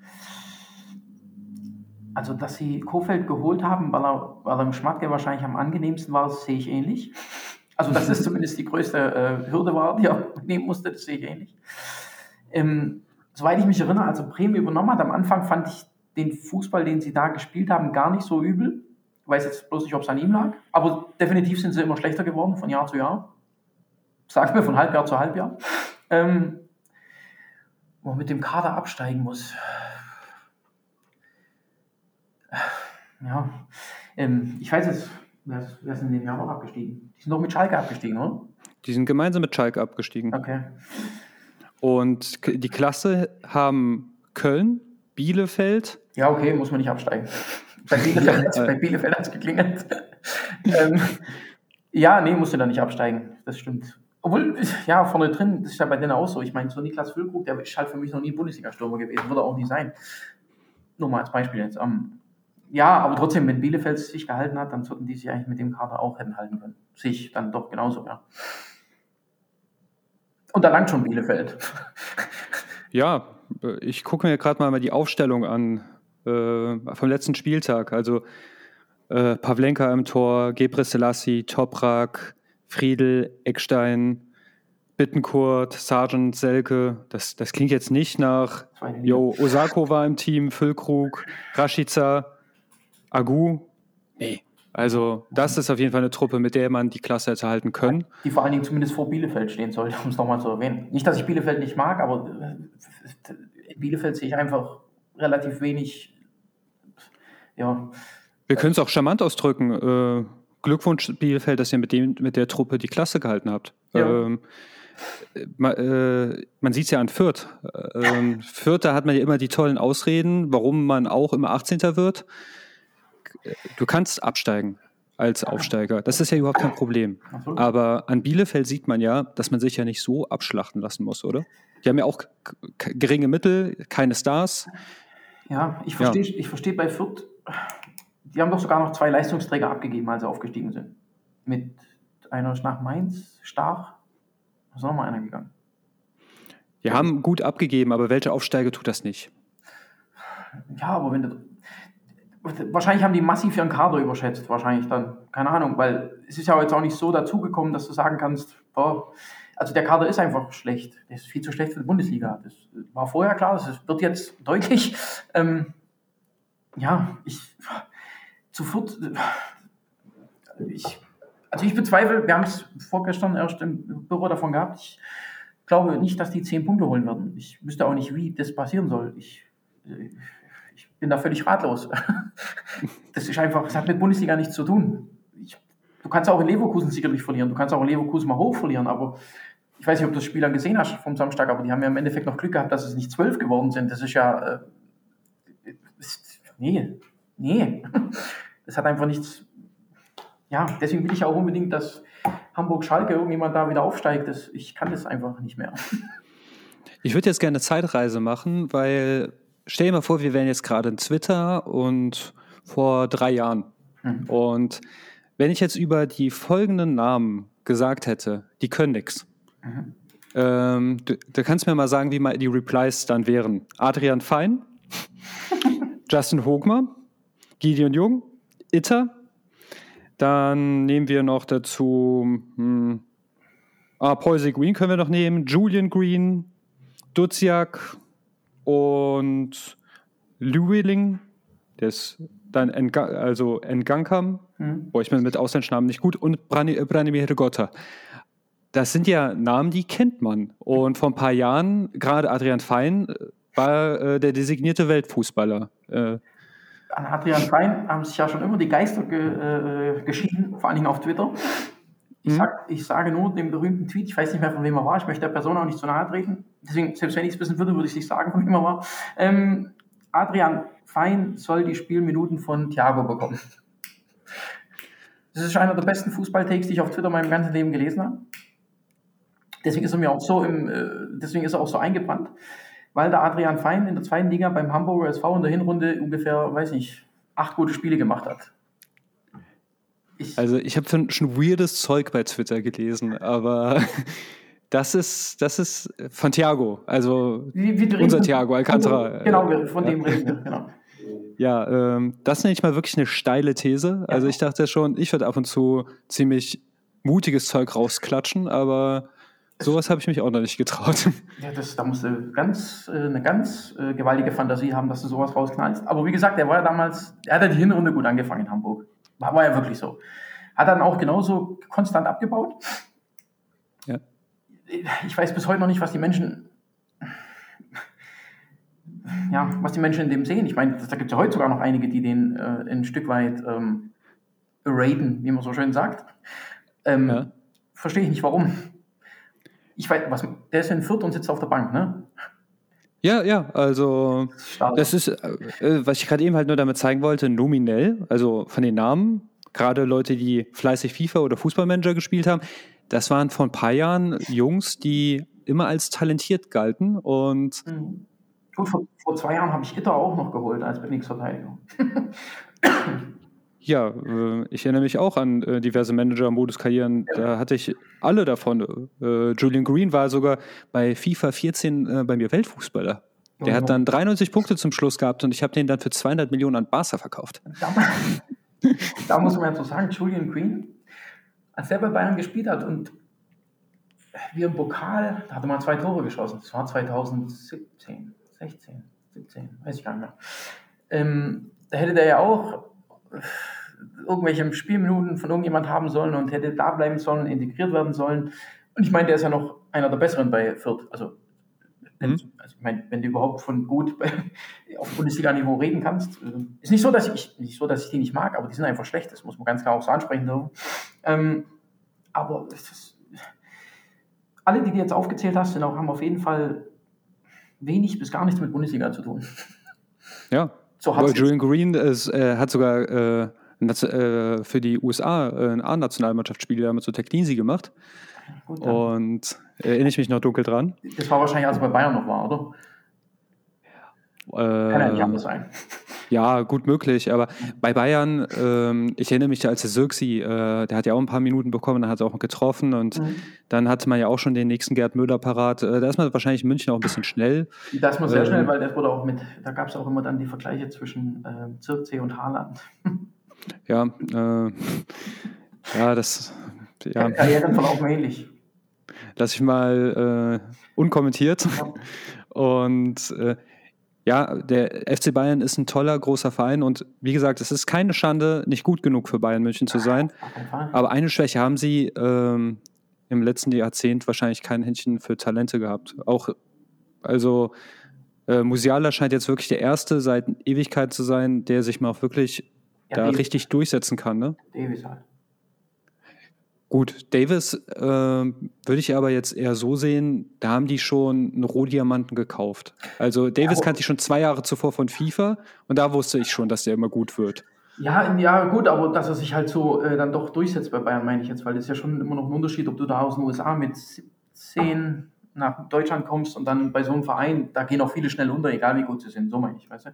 Also, dass sie Kofeld geholt haben, weil er, weil er im Schmatke wahrscheinlich am angenehmsten war, das sehe ich ähnlich. Also, dass das zumindest die größte äh, Hürde war, die er nehmen musste, das sehe ich ähnlich. Ähm, soweit ich mich erinnere, als er Bremen übernommen hat, am Anfang fand ich den Fußball, den sie da gespielt haben, gar nicht so übel. Ich weiß jetzt bloß nicht, ob es an ihm lag, aber definitiv sind sie immer schlechter geworden von Jahr zu Jahr. Sagen wir von Halbjahr zu Halbjahr. Ähm, wo man mit dem Kader absteigen muss. Ja, ähm, ich weiß jetzt, wer ist, wer ist in dem Jahr noch abgestiegen? Die sind doch mit Schalke abgestiegen, oder? Die sind gemeinsam mit Schalke abgestiegen. Okay. Und die Klasse haben Köln, Bielefeld. Ja, okay, muss man nicht absteigen. Bei Bielefeld, ja, bei Bielefeld hat es geklingelt. ähm, ja, nee, musste da nicht absteigen. Das stimmt. Obwohl, ja, vorne drin, das ist ja bei denen auch so. Ich meine, so Niklas Füllkrug, der ist halt für mich noch nie Bundesliga-Stürmer gewesen, würde auch nie sein. Nur mal als Beispiel jetzt. Um, ähm, ja, aber trotzdem, wenn Bielefeld sich gehalten hat, dann sollten die sich eigentlich mit dem Kader auch hätten halten können. Sich dann doch genauso, ja. Und da langt schon Bielefeld. Ja, ich gucke mir gerade mal die Aufstellung an äh, vom letzten Spieltag. Also äh, Pavlenka im Tor, Gebre Selassie, Toprak, Friedel, Eckstein, Bittenkurt, Sargent, Selke. Das, das klingt jetzt nicht nach, jo, Osako war im Team, Füllkrug, Rashica, Agu. Nee. Also, das ist auf jeden Fall eine Truppe, mit der man die Klasse hätte halten können. Die vor allen Dingen zumindest vor Bielefeld stehen sollte, um es nochmal zu erwähnen. Nicht, dass ich Bielefeld nicht mag, aber in Bielefeld sehe ich einfach relativ wenig. Ja. Wir können es auch charmant ausdrücken. Äh, Glückwunsch, Bielefeld, dass ihr mit, dem, mit der Truppe die Klasse gehalten habt. Ja. Ähm, man, äh, man sieht es ja an Fürth. Ähm, Fürth, da hat man ja immer die tollen Ausreden, warum man auch immer 18. wird du kannst absteigen als Aufsteiger. Das ist ja überhaupt kein Problem. Aber an Bielefeld sieht man ja, dass man sich ja nicht so abschlachten lassen muss, oder? Die haben ja auch geringe Mittel, keine Stars. Ja, ich verstehe ja. versteh bei Fürth, die haben doch sogar noch zwei Leistungsträger abgegeben, als sie aufgestiegen sind. Mit einer ist nach Mainz, Stach, ist noch mal einer gegangen. Die haben gut abgegeben, aber welche Aufsteiger tut das nicht? Ja, aber wenn du Wahrscheinlich haben die massiv ihren Kader überschätzt, wahrscheinlich dann. Keine Ahnung, weil es ist ja jetzt auch nicht so dazugekommen, dass du sagen kannst, boah, also der Kader ist einfach schlecht. Der ist viel zu schlecht für die Bundesliga. Das war vorher klar, das wird jetzt deutlich. Ähm, ja, ich sofort. Ich, also ich bezweifle, wir haben es vorgestern erst im Büro davon gehabt. Ich glaube nicht, dass die zehn Punkte holen werden. Ich wüsste auch nicht, wie das passieren soll. Ich, ich bin da völlig ratlos. Das ist einfach, das hat mit Bundesliga nichts zu tun. Ich, du kannst auch in Leverkusen sicherlich verlieren, du kannst auch in Leverkusen mal hoch verlieren, aber ich weiß nicht, ob du das Spiel dann gesehen hast vom Samstag, aber die haben ja im Endeffekt noch Glück gehabt, dass es nicht zwölf geworden sind. Das ist ja, äh, nee, nee. Das hat einfach nichts, ja, deswegen will ich auch unbedingt, dass Hamburg-Schalke irgendjemand da wieder aufsteigt. Das, ich kann das einfach nicht mehr. Ich würde jetzt gerne eine Zeitreise machen, weil stell dir mal vor, wir wären jetzt gerade in Twitter und vor drei Jahren. Mhm. Und wenn ich jetzt über die folgenden Namen gesagt hätte, die können nichts. Mhm. Ähm, du, du, kannst mir mal sagen, wie mal die Replies dann wären. Adrian Fein, Justin Hogmer, Gideon Jung, Itter. Dann nehmen wir noch dazu hm, ah, Poise Green können wir noch nehmen, Julian Green, Duziak, und Llewellyn, der ist dann entga also Ngankam, mhm. boah, ich bin mit Ausländischen nicht gut, und Branimir Rigotta. Das sind ja Namen, die kennt man. Und vor ein paar Jahren, gerade Adrian Fein, äh, war äh, der designierte Weltfußballer. Äh, An Adrian Fein haben sich ja schon immer die Geister ge äh, geschieden, vor allen Dingen auf Twitter. Ich, mhm. sag, ich sage nur den berühmten Tweet, ich weiß nicht mehr, von wem er war, ich möchte der Person auch nicht zu nahe treten. Deswegen, selbst wenn ich es wissen würde, würde ich nicht sagen, von wem er war. Ähm, Adrian Fein soll die Spielminuten von Thiago bekommen. Das ist einer der besten Fußballtakes, die ich auf Twitter in meinem ganzen Leben gelesen habe. Deswegen ist er mir auch so im, äh, deswegen ist er auch so eingebrannt, weil der Adrian Fein in der zweiten Liga beim Hamburger SV in der Hinrunde ungefähr, weiß nicht, acht gute Spiele gemacht hat. Ich also ich habe schon weirdes Zeug bei Twitter gelesen, aber das ist, das ist von Thiago, also wie, wie unser Thiago Alcantara. Genau, von dem reden wir, genau. Ja, ähm, das nenne ich mal wirklich eine steile These. Also ich dachte schon, ich würde ab und zu ziemlich mutiges Zeug rausklatschen, aber sowas habe ich mich auch noch nicht getraut. Ja, das, da musst du ganz, äh, eine ganz äh, gewaltige Fantasie haben, dass du sowas rausknallst. Aber wie gesagt, er war ja damals, er hat ja die Hinrunde gut angefangen in Hamburg. War, war ja wirklich so. Hat dann auch genauso konstant abgebaut. Ja. Ich weiß bis heute noch nicht, was die Menschen ja, was die Menschen in dem sehen. Ich meine, da gibt es ja heute sogar noch einige, die den äh, ein Stück weit ähm, raiden, wie man so schön sagt. Ähm, ja. Verstehe ich nicht, warum. Ich weiß, was, der ist in Fürth und sitzt auf der Bank, ne? Ja, ja, also Starter. das ist, äh, was ich gerade eben halt nur damit zeigen wollte, nominell, also von den Namen, gerade Leute, die fleißig FIFA oder Fußballmanager gespielt haben, das waren vor ein paar Jahren Jungs, die immer als talentiert galten und mhm. Gut, vor, vor zwei Jahren habe ich Itter auch noch geholt als Linksverteidiger. Ja, äh, ich erinnere mich auch an äh, diverse Manager-Modus-Karrieren. Da hatte ich alle davon. Äh, Julian Green war sogar bei FIFA 14 bei mir Weltfußballer. Der hat dann 93 Punkte zum Schluss gehabt und ich habe den dann für 200 Millionen an Barca verkauft. Da, da muss man ja so sagen, Julian Green, als er bei Bayern gespielt hat und wir im Pokal, da hatte man zwei Tore geschossen. Das war 2017. 16, 17, weiß ich gar nicht mehr. Ähm, da hätte der ja auch irgendwelche Spielminuten von irgendjemand haben sollen und hätte da bleiben sollen, integriert werden sollen. Und ich meine, der ist ja noch einer der Besseren bei Fürth. Also, mhm. also ich meine, wenn du überhaupt von gut bei, auf Bundesliga-Niveau reden kannst, äh, ist nicht so, dass ich nicht so, dass ich die nicht mag, aber die sind einfach schlecht. Das muss man ganz klar auch so ansprechen. Ähm, aber ist, alle, die du jetzt aufgezählt hast, auch, haben auf jeden Fall wenig bis gar nichts mit Bundesliga zu tun. Ja. So Aber Julian Green ist, äh, hat sogar äh, äh, für die USA äh, ein A-Nationalmannschaftsspiel mit so Teklinsi gemacht. Gut, Und erinnere ich mich noch dunkel dran. Das war wahrscheinlich, als er bei Bayern noch war, oder? Kann ja nicht anders sein. Ja, gut möglich. Aber bei Bayern, ähm, ich erinnere mich da, als der Sirksi, äh, der hat ja auch ein paar Minuten bekommen, dann hat er auch getroffen und mhm. dann hatte man ja auch schon den nächsten Gerd Müller parat. Äh, da ist man wahrscheinlich in München auch ein bisschen schnell. Da ist man sehr ähm, schnell, weil das wurde auch mit, da gab es auch immer dann die Vergleiche zwischen äh, Zirkzee und Haaland. ja, äh, ja, das. Ja. Karrierenverlauf ähnlich. Lass ich mal äh, unkommentiert. Ja. Und äh, ja, der FC Bayern ist ein toller, großer Verein und wie gesagt, es ist keine Schande, nicht gut genug für Bayern München zu sein. Aber eine Schwäche haben sie ähm, im letzten Jahrzehnt wahrscheinlich kein Händchen für Talente gehabt. Auch, also äh, Musiala scheint jetzt wirklich der Erste seit Ewigkeit zu sein, der sich mal auch wirklich ja, da Davis. richtig durchsetzen kann. Ne? Davis halt. Gut, Davis äh, würde ich aber jetzt eher so sehen, da haben die schon einen Rohdiamanten gekauft. Also Davis ja, kannte ich schon zwei Jahre zuvor von FIFA und da wusste ich schon, dass der immer gut wird. Ja, ja, gut, aber dass er sich halt so äh, dann doch durchsetzt bei Bayern, meine ich jetzt, weil das ist ja schon immer noch ein Unterschied, ob du da aus den USA mit 17 nach Deutschland kommst und dann bei so einem Verein, da gehen auch viele schnell unter, egal wie gut sie sind, so meine ich, weißt du?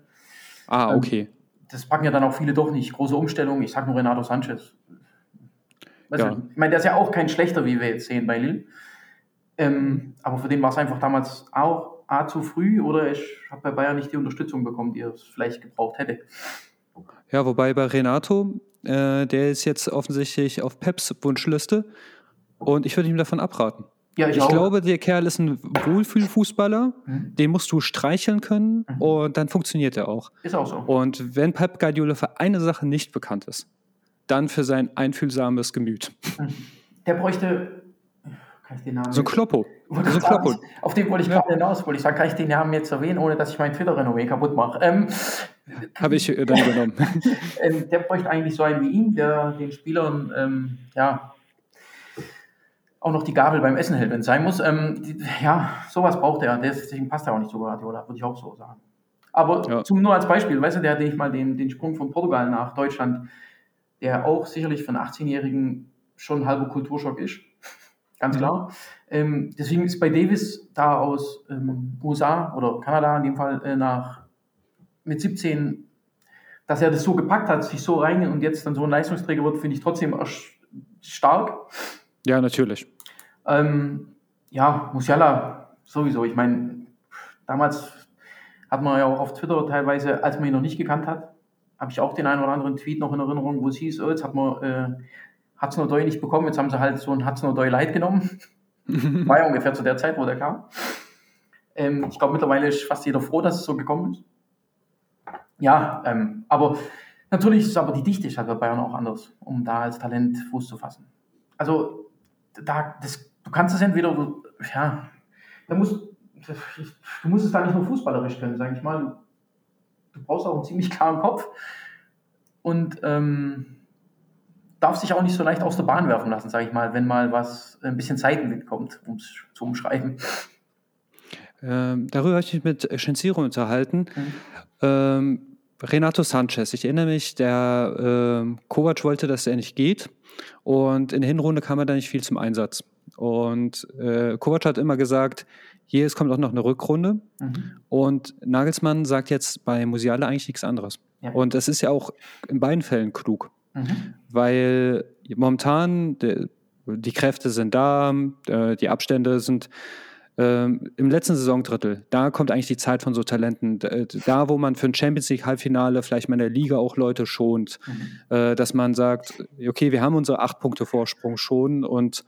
Ah, ähm, okay. Ähm, das packen ja dann auch viele doch nicht. Große Umstellung, ich sag nur Renato Sanchez ja. du, ich meine, der ist ja auch kein schlechter, wie wir jetzt sehen bei Lille. Ähm, aber für den war es einfach damals auch A zu früh oder ich habe bei Bayern nicht die Unterstützung bekommen, die er vielleicht gebraucht hätte. Ja, wobei bei Renato, äh, der ist jetzt offensichtlich auf Peps Wunschliste und ich würde ihm davon abraten. Ja, ich, ich glaube, der Kerl ist ein Wohlfühlfußballer, mhm. den musst du streicheln können mhm. und dann funktioniert er auch. Ist auch so. Und wenn Pep Guardiola für eine Sache nicht bekannt ist, dann für sein einfühlsames Gemüt. Der bräuchte. Kann ich den Namen so ein Kloppo. So Kloppo. Auf den wollte ich ja. gerade hinaus. Wollte ich sagen, kann ich den Namen jetzt erwähnen, ohne dass ich mein Twitter-Renommee kaputt mache? Ähm, Habe ich äh, dann übernommen. ähm, der bräuchte eigentlich so einen wie ihn, der den Spielern, ähm, ja, auch noch die Gabel beim Essen hält, wenn es sein muss. Ähm, die, ja, sowas braucht er. Deswegen passt er auch nicht zu Guardiola, würde ich auch so sagen. Aber ja. zum, nur als Beispiel, weißt du, der hatte ich mal den, den Sprung von Portugal nach Deutschland, der auch sicherlich für einen 18-Jährigen schon ein halber Kulturschock ist. Ganz mhm. klar. Ähm, deswegen ist bei Davis da aus ähm, USA oder Kanada in dem Fall äh, nach mit 17, dass er das so gepackt hat, sich so rein und jetzt dann so ein Leistungsträger wird, finde ich trotzdem stark. Ja, natürlich. Ähm, ja, Musiala sowieso. Ich meine, damals hat man ja auch auf Twitter teilweise, als man ihn noch nicht gekannt hat, habe ich auch den einen oder anderen Tweet noch in Erinnerung, wo es hieß, oh, jetzt hat man äh, Hudson nicht bekommen, jetzt haben sie halt so ein Hudson O'Doy Light genommen. War ja ungefähr zu der Zeit, wo der kam. Ähm, ich glaube, mittlerweile ist fast jeder froh, dass es so gekommen ist. Ja, ähm, aber natürlich ist aber die Dichte halt bei Bayern auch anders, um da als Talent Fuß zu fassen. Also, da, das, du kannst es entweder, ja, da musst, du musst es da nicht nur fußballerisch können, sage ich mal. Du brauchst auch einen ziemlich klaren Kopf und ähm, darfst dich auch nicht so leicht aus der Bahn werfen lassen, sage ich mal, wenn mal was ein bisschen Seitenwind kommt, um es zu umschreiben. Ähm, darüber habe ich mich mit Shenziro unterhalten. Mhm. Ähm, Renato Sanchez, ich erinnere mich, der äh, Kovac wollte, dass er nicht geht. Und in der Hinrunde kam er da nicht viel zum Einsatz. Und äh, Kovac hat immer gesagt, hier, es kommt auch noch eine Rückrunde. Mhm. Und Nagelsmann sagt jetzt bei Musiala eigentlich nichts anderes. Ja. Und das ist ja auch in beiden Fällen klug. Mhm. Weil momentan de, die Kräfte sind da, äh, die Abstände sind ähm, im letzten Saisondrittel, da kommt eigentlich die Zeit von so Talenten. Äh, da, wo man für ein Champions League Halbfinale vielleicht mal in der Liga auch Leute schont, mhm. äh, dass man sagt, okay, wir haben unsere acht Punkte Vorsprung schon und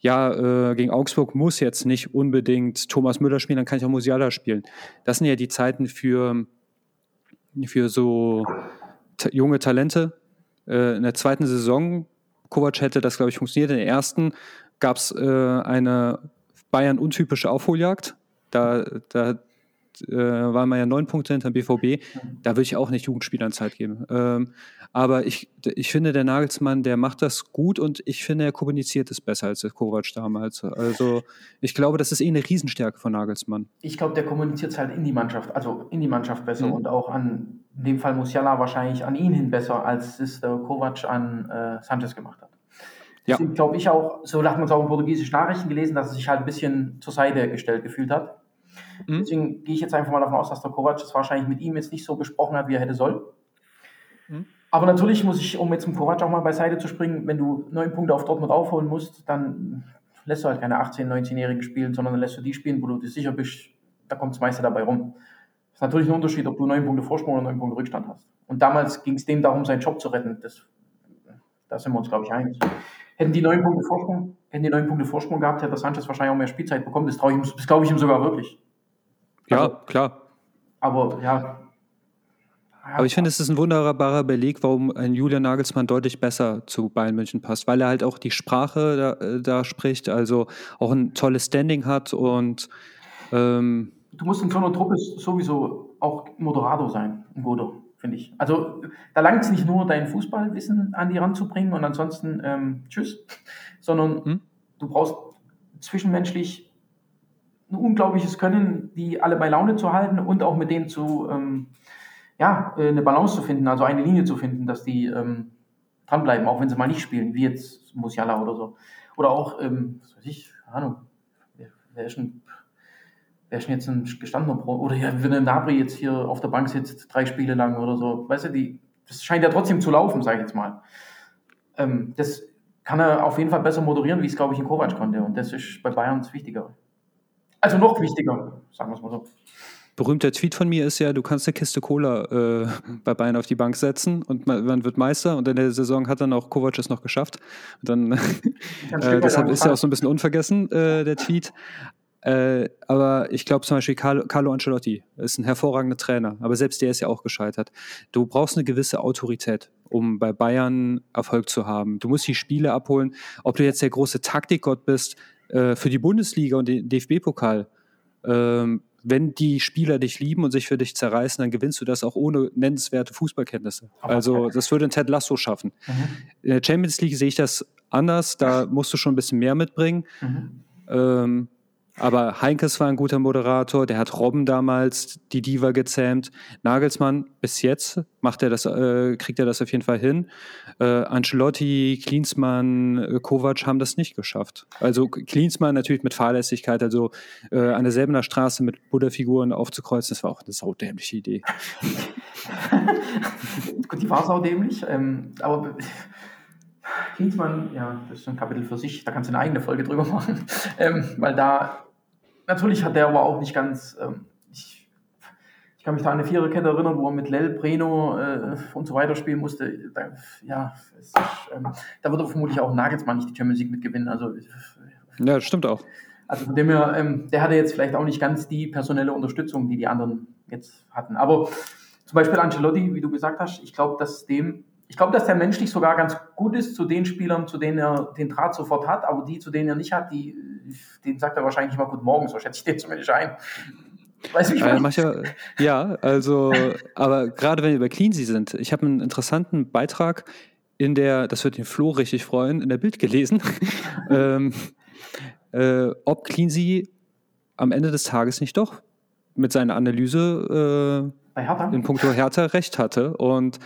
ja, äh, gegen Augsburg muss jetzt nicht unbedingt Thomas Müller spielen, dann kann ich auch Musiala spielen. Das sind ja die Zeiten für, für so junge Talente. Äh, in der zweiten Saison, Kovac hätte das, glaube ich, funktioniert. In der ersten gab es äh, eine Bayern untypische Aufholjagd. Da, da äh, waren wir ja neun Punkte hinter BVB. Da würde ich auch nicht Jugendspielern Zeit geben. Ähm, aber ich, ich finde, der Nagelsmann, der macht das gut und ich finde, er kommuniziert es besser als der Kovac damals. Also ich glaube, das ist eh eine Riesenstärke von Nagelsmann. Ich glaube, der kommuniziert es halt in die Mannschaft, also in die Mannschaft besser mhm. und auch an, in dem Fall Musiala wahrscheinlich an ihn hin besser, als es der Kovac an äh, Sanchez gemacht hat. Deswegen ja. glaube ich auch, so hat man es auch in portugiesischen Nachrichten gelesen, dass er sich halt ein bisschen zur Seite gestellt gefühlt hat. Mhm. Deswegen gehe ich jetzt einfach mal davon aus, dass der Kovac es wahrscheinlich mit ihm jetzt nicht so gesprochen hat, wie er hätte sollen. Mhm. Aber natürlich muss ich, um jetzt zum Kovac auch mal beiseite zu springen, wenn du neun Punkte auf Dortmund aufholen musst, dann lässt du halt keine 18-, 19-Jährigen spielen, sondern dann lässt du die spielen, wo du dir sicher bist, da kommt das meiste dabei rum. Das ist natürlich ein Unterschied, ob du neun Punkte Vorsprung oder neun Punkte Rückstand hast. Und damals ging es dem darum, seinen Job zu retten. Das, da sind wir uns, glaube ich, einig. Hätten die neun Punkte Vorsprung, hätten die neun Punkte Vorsprung gehabt, hätte Sanchez wahrscheinlich auch mehr Spielzeit bekommen. Das traue ich, das glaube ich ihm sogar wirklich. Ja, also, klar. Aber ja. Aber ich finde, es ist ein wunderbarer Beleg, warum ein Julian Nagelsmann deutlich besser zu Bayern München passt, weil er halt auch die Sprache da, äh, da spricht, also auch ein tolles Standing hat und ähm, Du musst in so einer Truppe sowieso auch Moderator sein, ein guter finde ich. Also da langt es nicht nur, dein Fußballwissen an die ranzubringen und ansonsten ähm, tschüss, sondern hm? du brauchst zwischenmenschlich ein unglaubliches Können, die alle bei Laune zu halten und auch mit denen zu, ähm, ja, äh, eine Balance zu finden, also eine Linie zu finden, dass die ähm, dranbleiben, auch wenn sie mal nicht spielen, wie jetzt Musiala oder so. Oder auch, ähm, was weiß ich, keine Ahnung, wer, wer ist ein wer ist denn jetzt ein gestandener Pro oder ja, wenn ein Nabri jetzt hier auf der Bank sitzt, drei Spiele lang oder so, weißt du, die, das scheint ja trotzdem zu laufen, sage ich jetzt mal. Ähm, das kann er auf jeden Fall besser moderieren, wie es, glaube ich, in Kovac konnte. Und das ist bei Bayern das Wichtigere. Also noch wichtiger, sagen wir es mal so. Berühmter Tweet von mir ist ja, du kannst eine Kiste Cola äh, bei Bayern auf die Bank setzen und man, man, wird Meister und in der Saison hat dann auch Kovac es noch geschafft. Und dann, äh, deshalb ist ja auch so ein bisschen unvergessen, äh, der Tweet. Äh, aber ich glaube zum Beispiel Carlo, Carlo, Ancelotti ist ein hervorragender Trainer, aber selbst der ist ja auch gescheitert. Du brauchst eine gewisse Autorität, um bei Bayern Erfolg zu haben. Du musst die Spiele abholen. Ob du jetzt der große Taktikgott bist äh, für die Bundesliga und den DFB-Pokal, ähm, wenn die Spieler dich lieben und sich für dich zerreißen, dann gewinnst du das auch ohne nennenswerte Fußballkenntnisse. Also das würde ein Ted Lasso schaffen. Mhm. In der Champions League sehe ich das anders, da musst du schon ein bisschen mehr mitbringen. Mhm. Ähm, aber Heinkes war ein guter Moderator, der hat Robben damals die Diva gezähmt. Nagelsmann, bis jetzt macht er das, äh, kriegt er das auf jeden Fall hin. Äh, Ancelotti, Klinsmann, äh, Kovac haben das nicht geschafft. Also Klinsmann natürlich mit Fahrlässigkeit, also äh, an derselben Straße mit Buddha-Figuren aufzukreuzen, das war auch eine saudämliche Idee. Gut, die war saudämlich, ähm, aber Klinsmann, ja, das ist ein Kapitel für sich, da kannst du eine eigene Folge drüber machen, ähm, weil da Natürlich hat der aber auch nicht ganz. Ähm, ich, kann mich da an eine Viererkette erinnern, wo er mit Lel, Breno äh, und so weiter spielen musste. Da, ja, ist, ähm, da wird er vermutlich auch Nagelsmann nicht die Champions League mitgewinnen. Also, ja, das stimmt auch. Also von dem her, ähm, der hatte jetzt vielleicht auch nicht ganz die personelle Unterstützung, die die anderen jetzt hatten. Aber zum Beispiel Ancelotti, wie du gesagt hast, ich glaube, dass dem ich glaube, dass der menschlich sogar ganz gut ist zu den Spielern, zu denen er den Draht sofort hat, aber die, zu denen er nicht hat, die, den sagt er wahrscheinlich mal Guten Morgen, so schätze ich den zumindest ein. Weißt du, ich äh, manche, ja, also, aber gerade wenn wir über Cleansy sind, ich habe einen interessanten Beitrag in der, das wird den Flo richtig freuen, in der Bild gelesen, ähm, äh, ob Cleansy am Ende des Tages nicht doch mit seiner Analyse äh, in puncto Hertha recht hatte. Und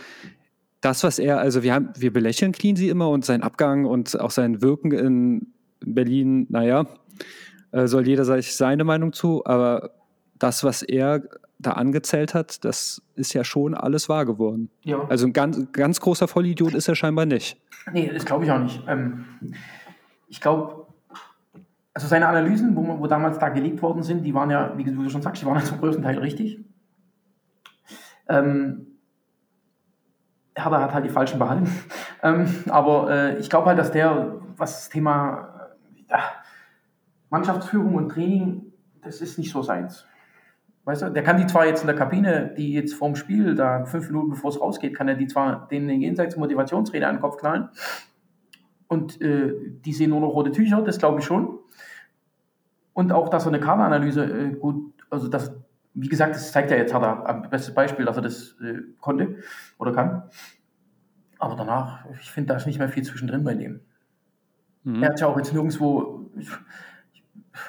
das, was er, also wir haben, wir belächeln Cleansy immer und seinen Abgang und auch sein Wirken in Berlin, naja, äh, soll jeder seine Meinung zu, aber das, was er da angezählt hat, das ist ja schon alles wahr geworden. Ja. Also ein ganz, ganz großer Vollidiot ist er scheinbar nicht. Nee, das glaube ich auch nicht. Ähm, ich glaube, also seine Analysen, wo, wo damals da gelegt worden sind, die waren ja, wie du schon sagst, die waren ja zum größten Teil richtig. Ähm, Hertha hat halt die falschen behalten. Ähm, aber äh, ich glaube halt, dass der, was das Thema äh, Mannschaftsführung und Training, das ist nicht so seins. Weißt du, der kann die zwar jetzt in der Kabine, die jetzt vorm Spiel, da fünf Minuten bevor es rausgeht, kann er die zwar den jenseits Motivationsrede an den Kopf knallen. Und äh, die sehen nur noch rote Tücher, das glaube ich schon. Und auch, dass er eine Kaderanalyse äh, gut, also das, wie gesagt, das zeigt ja jetzt, hat er am bestes Beispiel, dass er das äh, konnte oder kann. Aber danach, ich finde, da ist nicht mehr viel zwischendrin bei dem. Mhm. Er hat ja auch jetzt nirgendwo,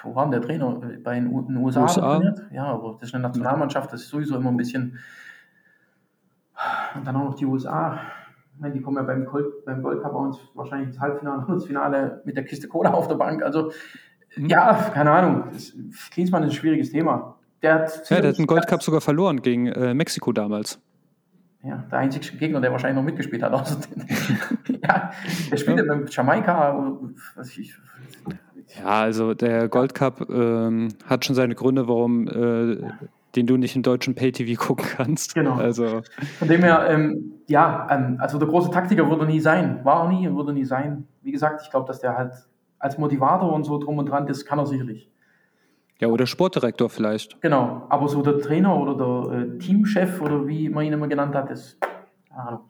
wo war der Trainer? Bei den, USA, USA? trainiert? Ja, aber das ist eine Nationalmannschaft, das ist sowieso immer ein bisschen. Und dann auch noch die USA. Ich meine, die kommen ja beim, Gold, beim Gold Cup uns wahrscheinlich ins Halbfinale und ins Finale mit der Kiste Cola auf der Bank. Also, mhm. ja, keine Ahnung. Klinsmann ist ein schwieriges Thema. Der hat, ja, der hat den Gold Cup sogar verloren gegen äh, Mexiko damals. Ja, der einzige Gegner, der wahrscheinlich noch mitgespielt hat. Also, ja, der spielt ja. beim Jamaika. Was ich, ja, also der Gold Cup ähm, hat schon seine Gründe, warum äh, den du nicht im deutschen Pay-TV gucken kannst. Genau. Also. Von dem her, ähm, ja, ähm, also der große Taktiker würde nie sein. War er nie und würde nie sein. Wie gesagt, ich glaube, dass der halt als Motivator und so drum und dran, das kann er sicherlich. Ja, oder Sportdirektor vielleicht. Genau, aber so der Trainer oder der äh, Teamchef oder wie man ihn immer genannt hat, ist, keine Ahnung.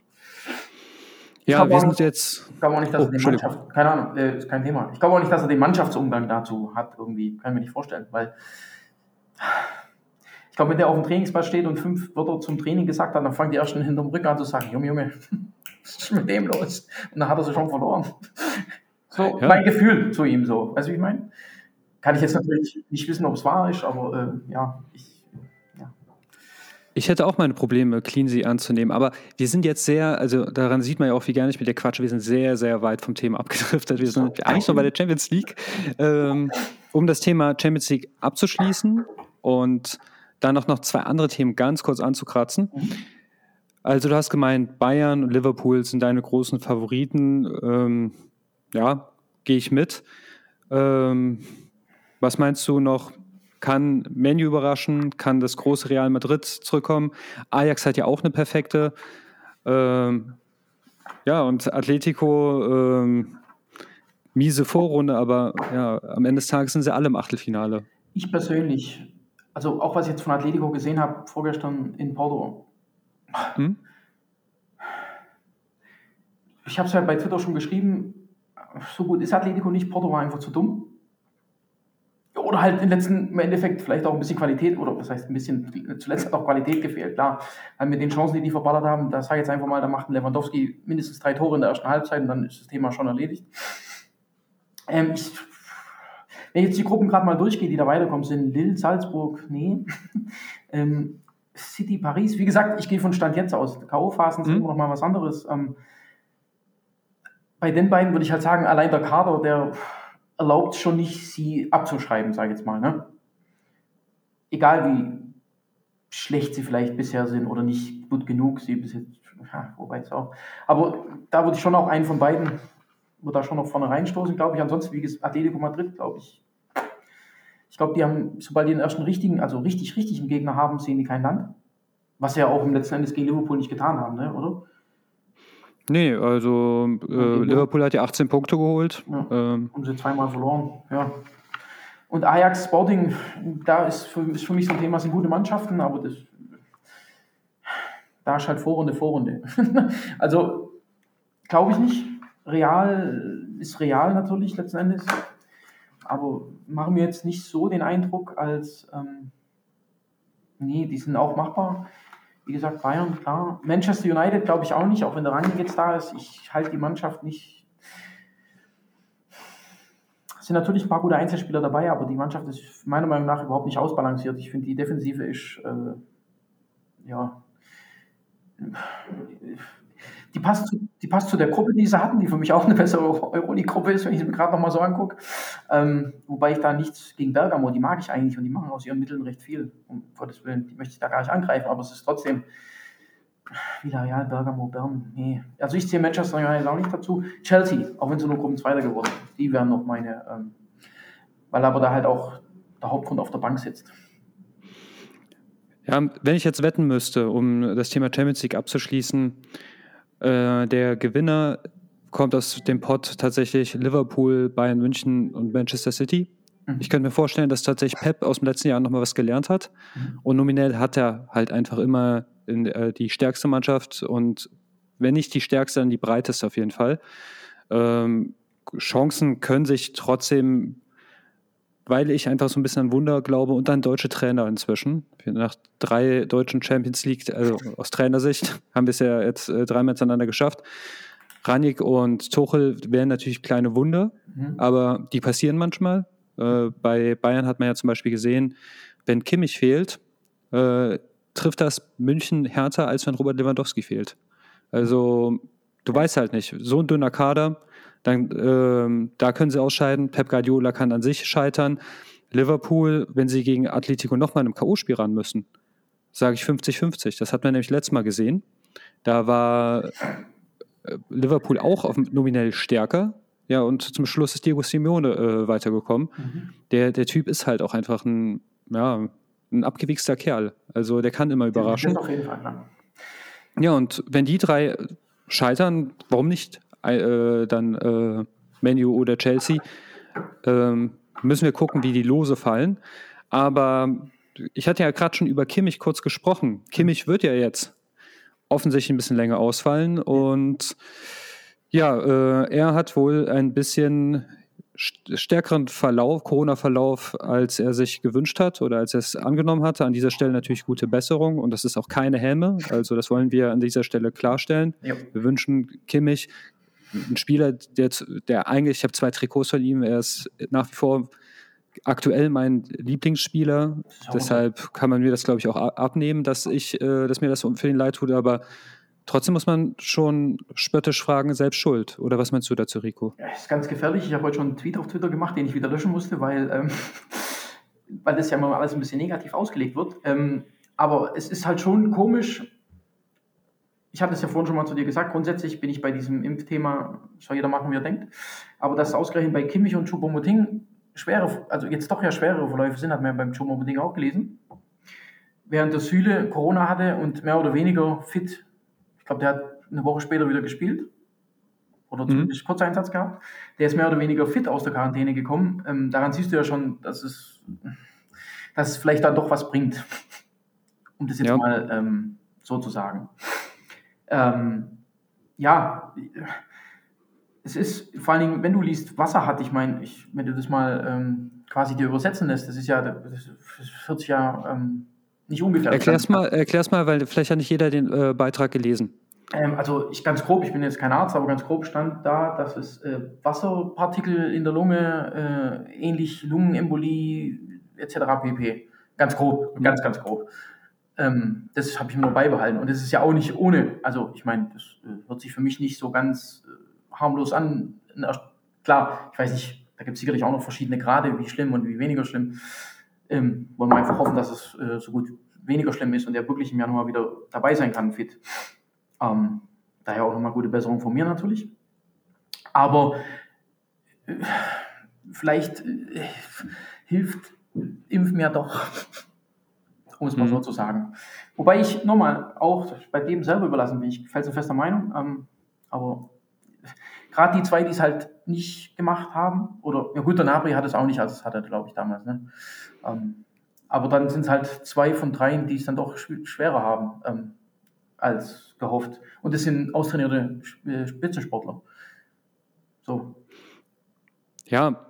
Ja, wir sind nicht, jetzt. Ich glaube auch nicht, dass oh, er den Mannschaft, keine Ahnung, äh, ist kein Thema. Ich glaube auch nicht, dass er den Mannschaftsumgang dazu hat, irgendwie. Kann ich mir nicht vorstellen, weil ich glaube, wenn der auf dem Trainingsplatz steht und fünf Wörter zum Training gesagt hat, dann fangen die ersten hinterm Rücken an zu sagen: Junge, Junge, was ist mit dem los? Und dann hat er sie schon verloren. So, ja. mein Gefühl zu ihm so. Weißt du, wie ich meine? Kann ich jetzt natürlich nicht wissen, ob es wahr ist, aber äh, ja, ich, ja. Ich hätte auch meine Probleme, Cleansy anzunehmen, aber wir sind jetzt sehr, also daran sieht man ja auch, wie gerne ich mit der Quatsch, wir sind sehr, sehr weit vom Thema abgedriftet. Wir sind eigentlich noch bei der Champions League. Ähm, um das Thema Champions League abzuschließen und dann noch, noch zwei andere Themen ganz kurz anzukratzen. Also du hast gemeint, Bayern und Liverpool sind deine großen Favoriten. Ähm, ja, gehe ich mit. Ähm, was meinst du noch? Kann Menu überraschen? Kann das große Real Madrid zurückkommen? Ajax hat ja auch eine perfekte. Ähm, ja, und Atletico, ähm, miese Vorrunde, aber ja, am Ende des Tages sind sie alle im Achtelfinale. Ich persönlich, also auch was ich jetzt von Atletico gesehen habe, vorgestern in Porto. Hm? Ich habe es ja bei Twitter schon geschrieben, so gut ist Atletico nicht, Porto war einfach zu dumm. Oder halt im letzten im Endeffekt vielleicht auch ein bisschen Qualität, oder was heißt ein bisschen, zuletzt hat auch Qualität gefehlt, klar. Weil mit den Chancen, die die verballert haben, da sage ich jetzt einfach mal, da macht ein Lewandowski mindestens drei Tore in der ersten Halbzeit und dann ist das Thema schon erledigt. Ähm, ich, wenn ich jetzt die Gruppen gerade mal durchgehe, die da weiterkommen, sind Lille, Salzburg, nee. ähm, City, Paris, wie gesagt, ich gehe von Stand jetzt aus. K.O.-Phasen sind mhm. immer noch mal was anderes. Ähm, bei den beiden würde ich halt sagen, allein der Kader, der erlaubt schon nicht, sie abzuschreiben, sage ich jetzt mal. Ne? Egal wie schlecht sie vielleicht bisher sind oder nicht gut genug sie bis jetzt, ja, wobei es auch. Aber da würde ich schon auch einen von beiden, würde da schon noch vorne reinstoßen, glaube ich. Ansonsten, wie gesagt, Atletico Madrid, glaube ich. Ich glaube, die haben, sobald die den ersten richtigen, also richtig, richtigen Gegner haben, sehen die kein Land. Was sie ja auch im letzten Endes gegen Liverpool nicht getan haben, ne? oder? Nee, also äh, Liverpool hat ja 18 Punkte geholt. Ja. Ähm. Haben sie zweimal verloren, ja. Und Ajax Sporting, da ist für, ist für mich so ein Thema, sind gute Mannschaften, aber das, da ist halt Vorrunde, Vorrunde. also glaube ich nicht. Real ist real natürlich letzten Endes. Aber machen wir jetzt nicht so den Eindruck, als ähm, nee, die sind auch machbar. Wie gesagt, Bayern, klar. Manchester United glaube ich auch nicht, auch wenn der Rangnick jetzt da ist. Ich halte die Mannschaft nicht. Es sind natürlich ein paar gute Einzelspieler dabei, aber die Mannschaft ist meiner Meinung nach überhaupt nicht ausbalanciert. Ich finde, die Defensive ist, äh, ja, die passt, zu, die passt zu der Gruppe, die sie hatten, die für mich auch eine bessere Euroleague-Gruppe ist, wenn ich sie mir gerade nochmal so angucke. Ähm, wobei ich da nichts gegen Bergamo, die mag ich eigentlich und die machen aus ihren Mitteln recht viel. Um Gottes Willen, die möchte ich da gar nicht angreifen, aber es ist trotzdem Villarreal, Bergamo, Bern, nee. Also ich zähle Manchester United auch nicht dazu. Chelsea, auch wenn sie nur Gruppenzweiter geworden sind, die wären noch meine, ähm, weil aber da halt auch der Hauptgrund auf der Bank sitzt. Ja, wenn ich jetzt wetten müsste, um das Thema Champions League abzuschließen, äh, der Gewinner kommt aus dem Pot tatsächlich Liverpool, Bayern München und Manchester City. Mhm. Ich könnte mir vorstellen, dass tatsächlich Pep aus dem letzten Jahr nochmal was gelernt hat. Mhm. Und nominell hat er halt einfach immer in, äh, die stärkste Mannschaft und wenn nicht die stärkste, dann die breiteste auf jeden Fall. Ähm, Chancen können sich trotzdem weil ich einfach so ein bisschen an Wunder glaube und an deutsche Trainer inzwischen. Nach drei deutschen Champions League, also aus Trainersicht, haben wir es ja jetzt äh, dreimal miteinander geschafft. Ranik und Tuchel wären natürlich kleine Wunder, mhm. aber die passieren manchmal. Äh, bei Bayern hat man ja zum Beispiel gesehen, wenn Kimmich fehlt, äh, trifft das München härter, als wenn Robert Lewandowski fehlt. Also du weißt halt nicht, so ein dünner Kader, dann ähm, da können sie ausscheiden. Pep Guardiola kann an sich scheitern. Liverpool, wenn sie gegen Atletico nochmal in einem K.O.-Spiel ran müssen, sage ich 50-50. Das hat man nämlich letztes Mal gesehen. Da war äh, Liverpool auch auf, nominell stärker. Ja, und zum Schluss ist Diego Simeone äh, weitergekommen. Mhm. Der, der Typ ist halt auch einfach ein, ja, ein abgewichster Kerl. Also der kann immer überraschen. auf jeden Fall, klar. Ja, und wenn die drei scheitern, warum nicht äh, dann äh, Menu oder Chelsea, ähm, müssen wir gucken, wie die Lose fallen. Aber ich hatte ja gerade schon über Kimmich kurz gesprochen. Kimmich wird ja jetzt offensichtlich ein bisschen länger ausfallen und ja, äh, er hat wohl ein bisschen stärkeren Verlauf, Corona-Verlauf, als er sich gewünscht hat oder als er es angenommen hatte. An dieser Stelle natürlich gute Besserung und das ist auch keine Helme. Also das wollen wir an dieser Stelle klarstellen. Ja. Wir wünschen Kimmich ein Spieler, der, der eigentlich, ich habe zwei Trikots von ihm, er ist nach wie vor aktuell mein Lieblingsspieler. Deshalb kann man mir das, glaube ich, auch abnehmen, dass ich, äh, dass mir das für ihn leid tut, aber trotzdem muss man schon spöttisch fragen, selbst schuld. Oder was meinst du dazu, Rico? Ja, ist ganz gefährlich. Ich habe heute schon einen Tweet auf Twitter gemacht, den ich wieder löschen musste, weil, ähm, weil das ja immer alles ein bisschen negativ ausgelegt wird. Ähm, aber es ist halt schon komisch, ich hatte es ja vorhin schon mal zu dir gesagt, grundsätzlich bin ich bei diesem Impfthema, soll jeder machen, wie er denkt. Aber dass ausgerechnet bei Kimmich und Choupo-Moting schwere, also jetzt doch ja schwerere Verläufe sind, hat man ja beim Choupo-Moting auch gelesen. Während der Süle Corona hatte und mehr oder weniger fit, ich glaube, der hat eine Woche später wieder gespielt oder mhm. zumindest mhm. Kurzeinsatz gehabt. Der ist mehr oder weniger fit aus der Quarantäne gekommen. Ähm, daran siehst du ja schon, dass es, dass es vielleicht dann doch was bringt, um das jetzt ja. mal ähm, so zu sagen ähm, ja, es ist vor allen Dingen, wenn du liest, Wasser hat, ich meine, ich, wenn du das mal ähm, quasi dir übersetzen lässt, das ist ja, das 40 Jahre ähm, nicht ungefähr. Erklär's mal, erklär's mal, weil vielleicht hat nicht jeder den äh, Beitrag gelesen. Ähm, also ich ganz grob, ich bin jetzt kein Arzt, aber ganz grob stand da, dass es äh, Wasserpartikel in der Lunge, äh, ähnlich Lungenembolie etc. pp. Ganz grob, ganz, ganz grob. Ähm, das habe ich mir nur beibehalten. Und das ist ja auch nicht ohne, also ich meine, das äh, hört sich für mich nicht so ganz äh, harmlos an. Na, klar, ich weiß nicht, da gibt es sicherlich auch noch verschiedene Grade, wie schlimm und wie weniger schlimm. Ähm, wollen wir einfach hoffen, dass es äh, so gut weniger schlimm ist und er wirklich im Januar wieder dabei sein kann, fit. Ähm, daher auch nochmal gute Besserung von mir natürlich. Aber äh, vielleicht äh, hilft Impfen ja doch, um es mal mhm. so zu sagen. Wobei ich nochmal auch bei dem selber überlassen bin, ich felsenfester Meinung, ähm, aber gerade die zwei, die es halt nicht gemacht haben, oder ja gut, der Nabri hat es auch nicht, also das hat er, glaube ich, damals. Ne? Ähm, aber dann sind es halt zwei von dreien, die es dann doch schwerer haben ähm, als gehofft. Und das sind austrainierte äh, Spitzensportler. So. Ja,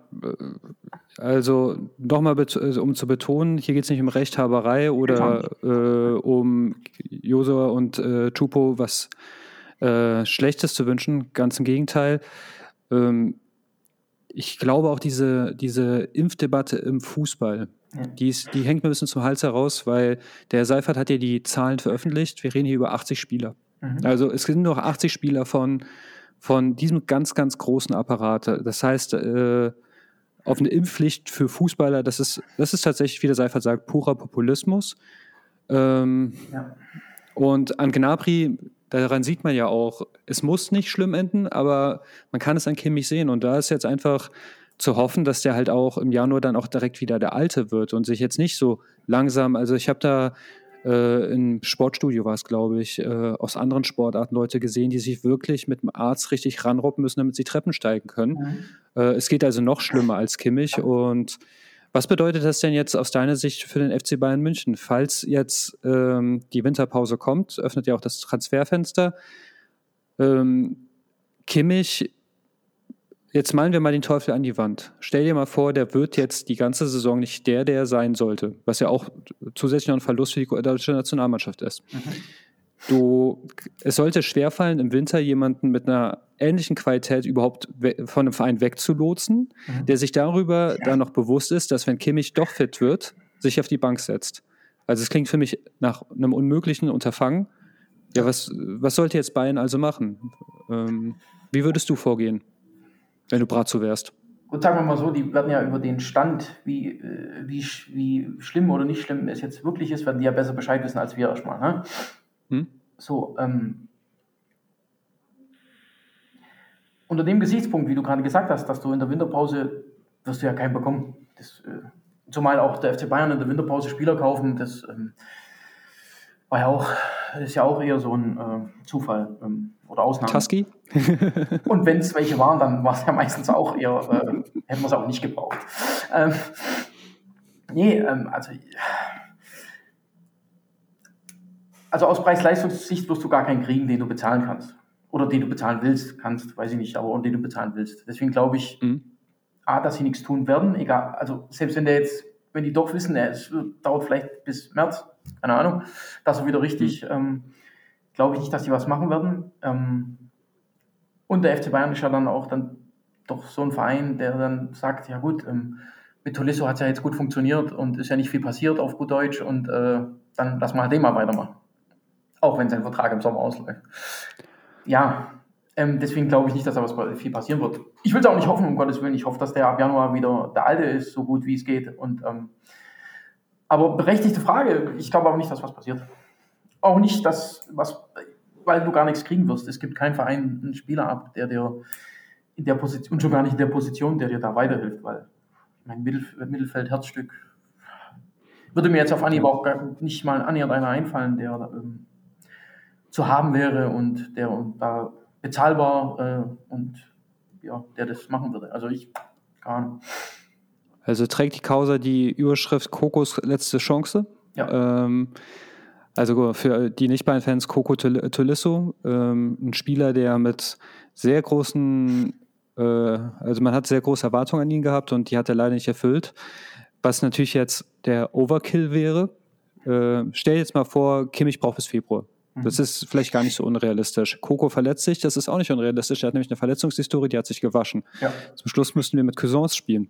also nochmal, also um zu betonen, hier geht es nicht um Rechthaberei oder äh, um Josua und äh, Chupo was äh, Schlechtes zu wünschen. Ganz im Gegenteil. Ähm, ich glaube auch diese, diese Impfdebatte im Fußball, die, ist, die hängt mir ein bisschen zum Hals heraus, weil der Seifert hat ja die Zahlen veröffentlicht. Wir reden hier über 80 Spieler. Mhm. Also es sind noch 80 Spieler von, von diesem ganz, ganz großen Apparat. Das heißt, äh, auf eine Impfpflicht für Fußballer, das ist, das ist tatsächlich, wie der Seifert sagt, purer Populismus. Ähm, ja. Und an Gnabry, daran sieht man ja auch, es muss nicht schlimm enden, aber man kann es an Kimmich sehen. Und da ist jetzt einfach zu hoffen, dass der halt auch im Januar dann auch direkt wieder der Alte wird und sich jetzt nicht so langsam, also ich habe da äh, im Sportstudio war es, glaube ich, äh, aus anderen Sportarten Leute gesehen, die sich wirklich mit dem Arzt richtig ranroppen müssen, damit sie Treppen steigen können. Mhm. Äh, es geht also noch schlimmer als Kimmich. Und was bedeutet das denn jetzt aus deiner Sicht für den FC Bayern München? Falls jetzt ähm, die Winterpause kommt, öffnet ja auch das Transferfenster. Ähm, Kimmich Jetzt malen wir mal den Teufel an die Wand. Stell dir mal vor, der wird jetzt die ganze Saison nicht der, der sein sollte, was ja auch zusätzlich noch ein Verlust für die deutsche Nationalmannschaft ist. Mhm. Du, es sollte schwerfallen, im Winter jemanden mit einer ähnlichen Qualität überhaupt von einem Verein wegzulotsen, mhm. der sich darüber ja. dann noch bewusst ist, dass wenn Kimmich doch fit wird, sich auf die Bank setzt. Also es klingt für mich nach einem unmöglichen Unterfangen. Ja, was, was sollte jetzt Bayern also machen? Ähm, wie würdest du vorgehen? Wenn du Bratzo wärst? Gut, sagen wir mal so, die werden ja über den Stand, wie, äh, wie, wie schlimm oder nicht schlimm es jetzt wirklich ist, werden die ja besser Bescheid wissen als wir erstmal. Ne? Hm? So, ähm, unter dem Gesichtspunkt, wie du gerade gesagt hast, dass du in der Winterpause wirst du ja keinen bekommen. Das, äh, zumal auch der FC Bayern in der Winterpause Spieler kaufen, das ähm, war ja auch, ist ja auch eher so ein äh, Zufall ähm, oder Ausnahme. Tusky? Und wenn es welche waren, dann war es ja meistens auch eher, äh, hätten wir es auch nicht gebraucht. Ähm, nee, ähm, also, also aus Preis-Leistungssicht wirst du gar keinen kriegen, den du bezahlen kannst. Oder den du bezahlen willst, kannst, weiß ich nicht, aber und den du bezahlen willst. Deswegen glaube ich, mhm. A, dass sie nichts tun werden, egal, also selbst wenn der jetzt, wenn die doch wissen, es dauert vielleicht bis März, keine Ahnung, dass er wieder richtig, mhm. ähm, glaube ich nicht, dass die was machen werden. Ähm, und der FC Bayern ist ja dann auch dann doch so ein Verein, der dann sagt, ja gut, ähm, mit Tolisso hat es ja jetzt gut funktioniert und ist ja nicht viel passiert auf gut Deutsch und äh, dann lassen wir halt den mal weitermachen. Auch wenn sein Vertrag im Sommer ausläuft. Ja, ähm, deswegen glaube ich nicht, dass da was viel passieren wird. Ich will es auch nicht hoffen, um Gottes Willen. Ich hoffe, dass der ab Januar wieder der Alte ist, so gut wie es geht. Und ähm, aber berechtigte Frage. Ich glaube aber nicht, dass was passiert. Auch nicht, dass was, weil du gar nichts kriegen wirst. Es gibt keinen Verein, einen Spieler ab, der dir in der Position, und schon gar nicht in der Position, der dir da weiterhilft, weil mein Mittelf Mittelfeld, Herzstück, würde mir jetzt auf Anhieb auch nicht mal annähernd einer einfallen, der ähm, zu haben wäre und der und da bezahlbar äh, und ja, der das machen würde. Also ich, gar nicht. Also trägt die Causa die Überschrift Kokos letzte Chance. Ja. Ähm, also für die Nicht-Bayern-Fans Coco Tolisso, ähm, ein Spieler, der mit sehr großen äh, also man hat sehr große Erwartungen an ihn gehabt und die hat er leider nicht erfüllt. Was natürlich jetzt der Overkill wäre. Äh, stell jetzt mal vor, Kimmich braucht bis Februar. Das mhm. ist vielleicht gar nicht so unrealistisch. Coco verletzt sich, das ist auch nicht unrealistisch. Er hat nämlich eine Verletzungshistorie, die hat sich gewaschen. Ja. Zum Schluss müssten wir mit Cousins spielen.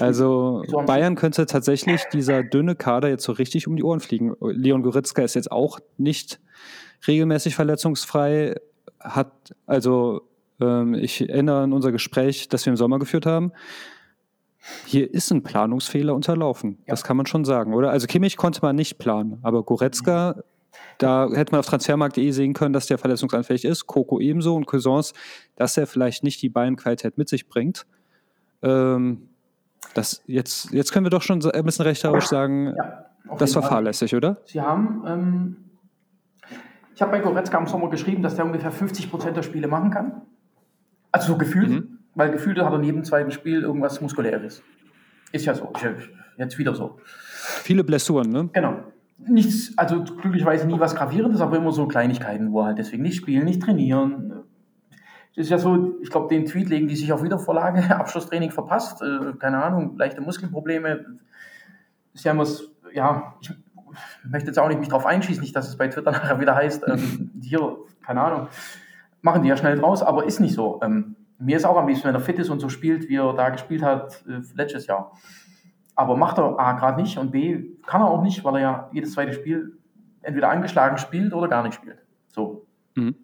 Also Bayern könnte tatsächlich dieser dünne Kader jetzt so richtig um die Ohren fliegen. Leon Goretzka ist jetzt auch nicht regelmäßig verletzungsfrei. Hat also ähm, ich erinnere an unser Gespräch, das wir im Sommer geführt haben. Hier ist ein Planungsfehler unterlaufen. Ja. Das kann man schon sagen, oder? Also Kimmich konnte man nicht planen, aber Goretzka da hätte man auf transfermarkt.de sehen können, dass der verletzungsanfällig ist. Coco ebenso und Cousins, dass er vielleicht nicht die Beinqualität mit sich bringt. Ähm, das, jetzt, jetzt können wir doch schon ein bisschen rechterisch sagen, ja, das war Fall. fahrlässig, oder? Sie haben, ähm, ich habe bei Goretzka im Sommer geschrieben, dass der ungefähr 50 Prozent der Spiele machen kann. Also so gefühlt, mhm. weil gefühlt hat er in jedem zweiten Spiel irgendwas Muskuläres. Ist ja so, jetzt wieder so. Viele Blessuren, ne? Genau nichts, also glücklicherweise nie was Gravierendes, aber immer so Kleinigkeiten, wo halt deswegen nicht spielen, nicht trainieren. Ist ja so, ich glaube, den Tweet legen die sich auf Wiedervorlage, Abschlusstraining verpasst, äh, keine Ahnung, leichte Muskelprobleme. Ist ja immer, ja, ich möchte jetzt auch nicht mich drauf einschießen, nicht, dass es bei Twitter nachher wieder heißt, ähm, hier, keine Ahnung, machen die ja schnell draus, aber ist nicht so. Ähm, mir ist auch am liebsten, wenn er fit ist und so spielt, wie er da gespielt hat äh, letztes Jahr. Aber macht er A gerade nicht und B kann er auch nicht, weil er ja jedes zweite Spiel entweder angeschlagen spielt oder gar nicht spielt. So. Mhm.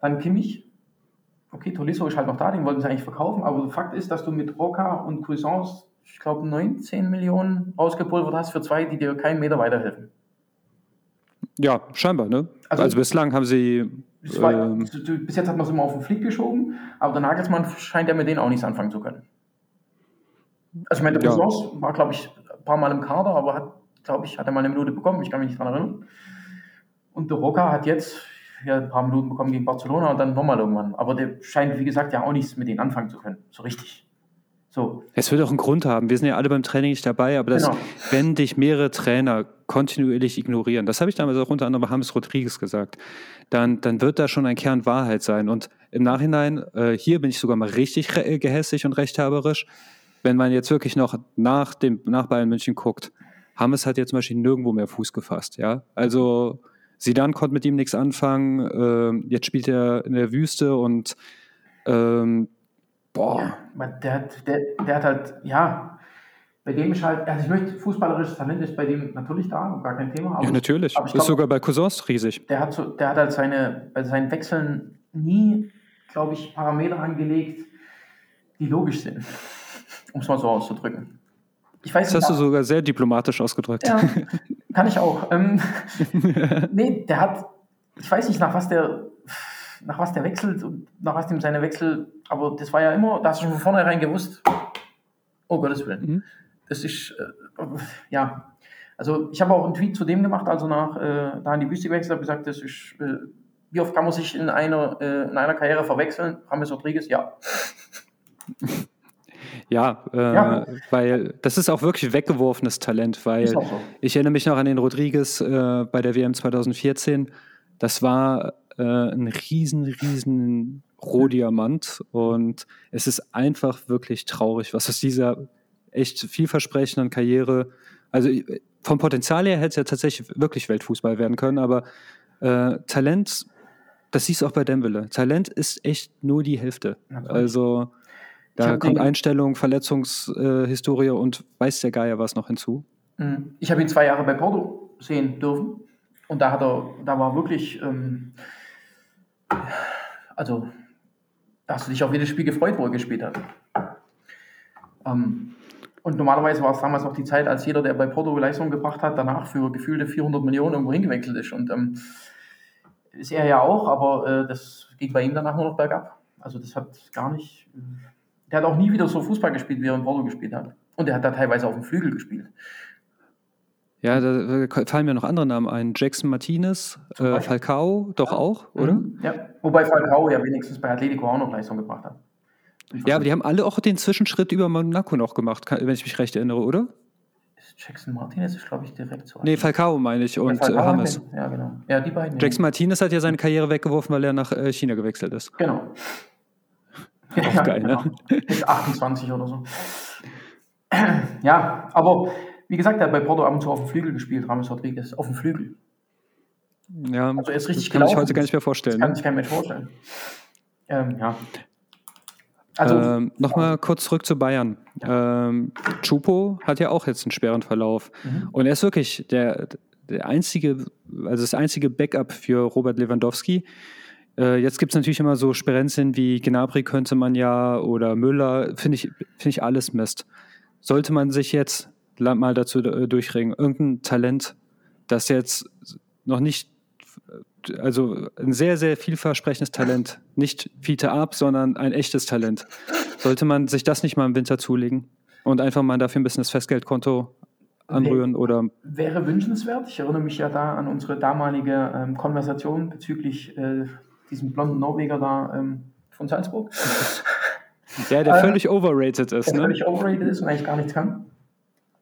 Dann Kimmich. Okay, Tolisso ist halt noch da, den wollten sie eigentlich verkaufen, aber Fakt ist, dass du mit Roca und Cuisance, ich glaube, 19 Millionen rausgepulvert hast für zwei, die dir keinen Meter weiterhelfen. Ja, scheinbar, ne? Also, also bislang haben sie. War, ähm, bis jetzt hat man es immer auf den Flieg geschoben, aber der Nagelsmann scheint ja mit denen auch nichts anfangen zu können. Also ich meine, der ja. war, glaube ich, ein paar Mal im Kader, aber hat, glaube ich, hat er mal eine Minute bekommen, ich kann mich nicht daran erinnern. Und der Roca hat jetzt ja, ein paar Minuten bekommen gegen Barcelona und dann nochmal irgendwann. Aber der scheint, wie gesagt, ja auch nichts mit denen anfangen zu können. So richtig. So. Es wird auch einen Grund haben. Wir sind ja alle beim Training nicht dabei, aber das, genau. wenn dich mehrere Trainer kontinuierlich ignorieren, das habe ich damals auch unter anderem bei James Rodriguez gesagt, dann, dann wird da schon ein Kern Wahrheit sein. Und im Nachhinein, äh, hier bin ich sogar mal richtig gehässig und rechthaberisch wenn man jetzt wirklich noch nach, dem, nach Bayern München guckt, haben es halt jetzt zum Beispiel nirgendwo mehr Fuß gefasst. Ja? Also Sidan konnte mit ihm nichts anfangen. Ähm, jetzt spielt er in der Wüste und ähm, boah. Ja, der, hat, der, der hat halt, ja, bei dem ist halt, also ich möchte, fußballerisches Talent ist bei dem natürlich da, gar kein Thema. ja, natürlich. Aber ist glaub, sogar bei Cousins riesig. Der hat, so, der hat halt seine, bei seinen Wechseln nie, glaube ich, Parameter angelegt, die logisch sind um es mal so auszudrücken. Ich weiß das nicht, hast du sogar sehr diplomatisch ausgedrückt. Ja, kann ich auch. Ähm, nee, der hat, ich weiß nicht, nach was der, nach was der wechselt und nach was dem seine Wechsel, aber das war ja immer, da hast du schon von vornherein gewusst, oh Gottes Willen. Mhm. Das ist, äh, ja, also ich habe auch einen Tweet zu dem gemacht, also nach äh, da in die Wüste gewechselt, habe gesagt, das ist, äh, wie oft kann man sich in einer, äh, in einer Karriere verwechseln? James Rodriguez, ja. Ja, äh, ja, weil das ist auch wirklich weggeworfenes Talent, weil so. ich erinnere mich noch an den Rodriguez äh, bei der WM 2014. Das war äh, ein riesen, riesen Rohdiamant und es ist einfach wirklich traurig, was aus dieser echt vielversprechenden Karriere, also vom Potenzial her hätte es ja tatsächlich wirklich Weltfußball werden können, aber äh, Talent, das siehst du auch bei Dembele. Talent ist echt nur die Hälfte. Also da kommt Einstellung, Verletzungshistorie äh, und weiß der Geier was noch hinzu. Mhm. Ich habe ihn zwei Jahre bei Porto sehen dürfen und da hat er, da war wirklich, ähm, also da hast du dich auf jedes Spiel gefreut, wo er gespielt hat. Ähm, und normalerweise war es damals noch die Zeit, als jeder, der bei Porto Leistung gebracht hat, danach für gefühlte 400 Millionen irgendwo hingewechselt ist. Und ähm, ist er ja auch, aber äh, das ging bei ihm danach nur noch bergab. Also das hat gar nicht, der hat auch nie wieder so Fußball gespielt, wie er in Porto gespielt hat. Und er hat da teilweise auf dem Flügel gespielt. Ja, da fallen mir noch andere Namen ein. Jackson Martinez, äh, Falcao, doch ja. auch, oder? Mhm. Ja, wobei Falcao ja wenigstens bei Atletico auch noch Leistung gebracht hat. Ja, aber die haben alle auch den Zwischenschritt über Monaco noch gemacht, wenn ich mich recht erinnere, oder? Jackson Martinez ist, glaube ich, direkt so. Nee, Falcao meine ich und ja, Hammes. Ja, genau. Ja, die beiden. Jackson ja. Martinez hat ja seine Karriere weggeworfen, weil er nach äh, China gewechselt ist. Genau. Ja, auch geil, genau. ne? Bis 28 oder so. ja, aber wie gesagt, er hat bei Porto ab und zu auf dem Flügel gespielt, Ramos Rodriguez, auf dem Flügel. Ja, also er ist richtig das kann ich heute gar nicht mehr vorstellen. Das kann sich kein Mensch vorstellen. Ähm, ja. Also, ähm, Nochmal kurz zurück zu Bayern. Ja. Ähm, Chupo hat ja auch jetzt einen schweren Verlauf. Mhm. Und er ist wirklich der, der einzige, also das einzige Backup für Robert Lewandowski. Äh, jetzt gibt es natürlich immer so Sperenzien wie Gnabry könnte man ja oder Müller, finde ich, find ich alles Mist. Sollte man sich jetzt mal dazu äh, durchringen, irgendein Talent, das jetzt noch nicht, also ein sehr, sehr vielversprechendes Talent, nicht Fiete Ab, sondern ein echtes Talent. Sollte man sich das nicht mal im Winter zulegen und einfach mal dafür ein bisschen das Festgeldkonto anrühren oder. Wäre wünschenswert. Ich erinnere mich ja da an unsere damalige ähm, Konversation bezüglich äh, diesem blonden Norweger da ähm, von Salzburg. Der, der äh, völlig overrated ist. Der ne? völlig overrated ist und eigentlich gar nichts kann.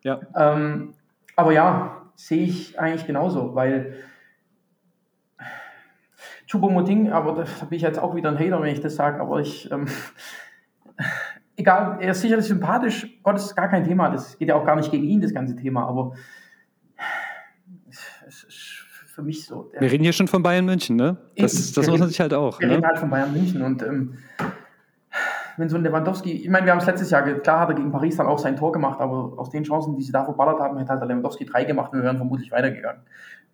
Ja. Ähm, aber ja, sehe ich eigentlich genauso, weil Choupo-Moting, aber da bin ich jetzt auch wieder ein Hater, wenn ich das sage, aber ich, ähm, egal, er ist sicherlich sympathisch, Gott, das ist gar kein Thema, das geht ja auch gar nicht gegen ihn, das ganze Thema, aber für mich so. Wir reden hier schon von Bayern München, ne? Das, das muss man sich halt auch. Wir ne? reden halt von Bayern München und ähm, wenn so ein Lewandowski, ich meine, wir haben es letztes Jahr, klar hat er gegen Paris dann auch sein Tor gemacht, aber aus den Chancen, die sie da verballert haben, hätte halt der Lewandowski drei gemacht und wir wären vermutlich weitergegangen.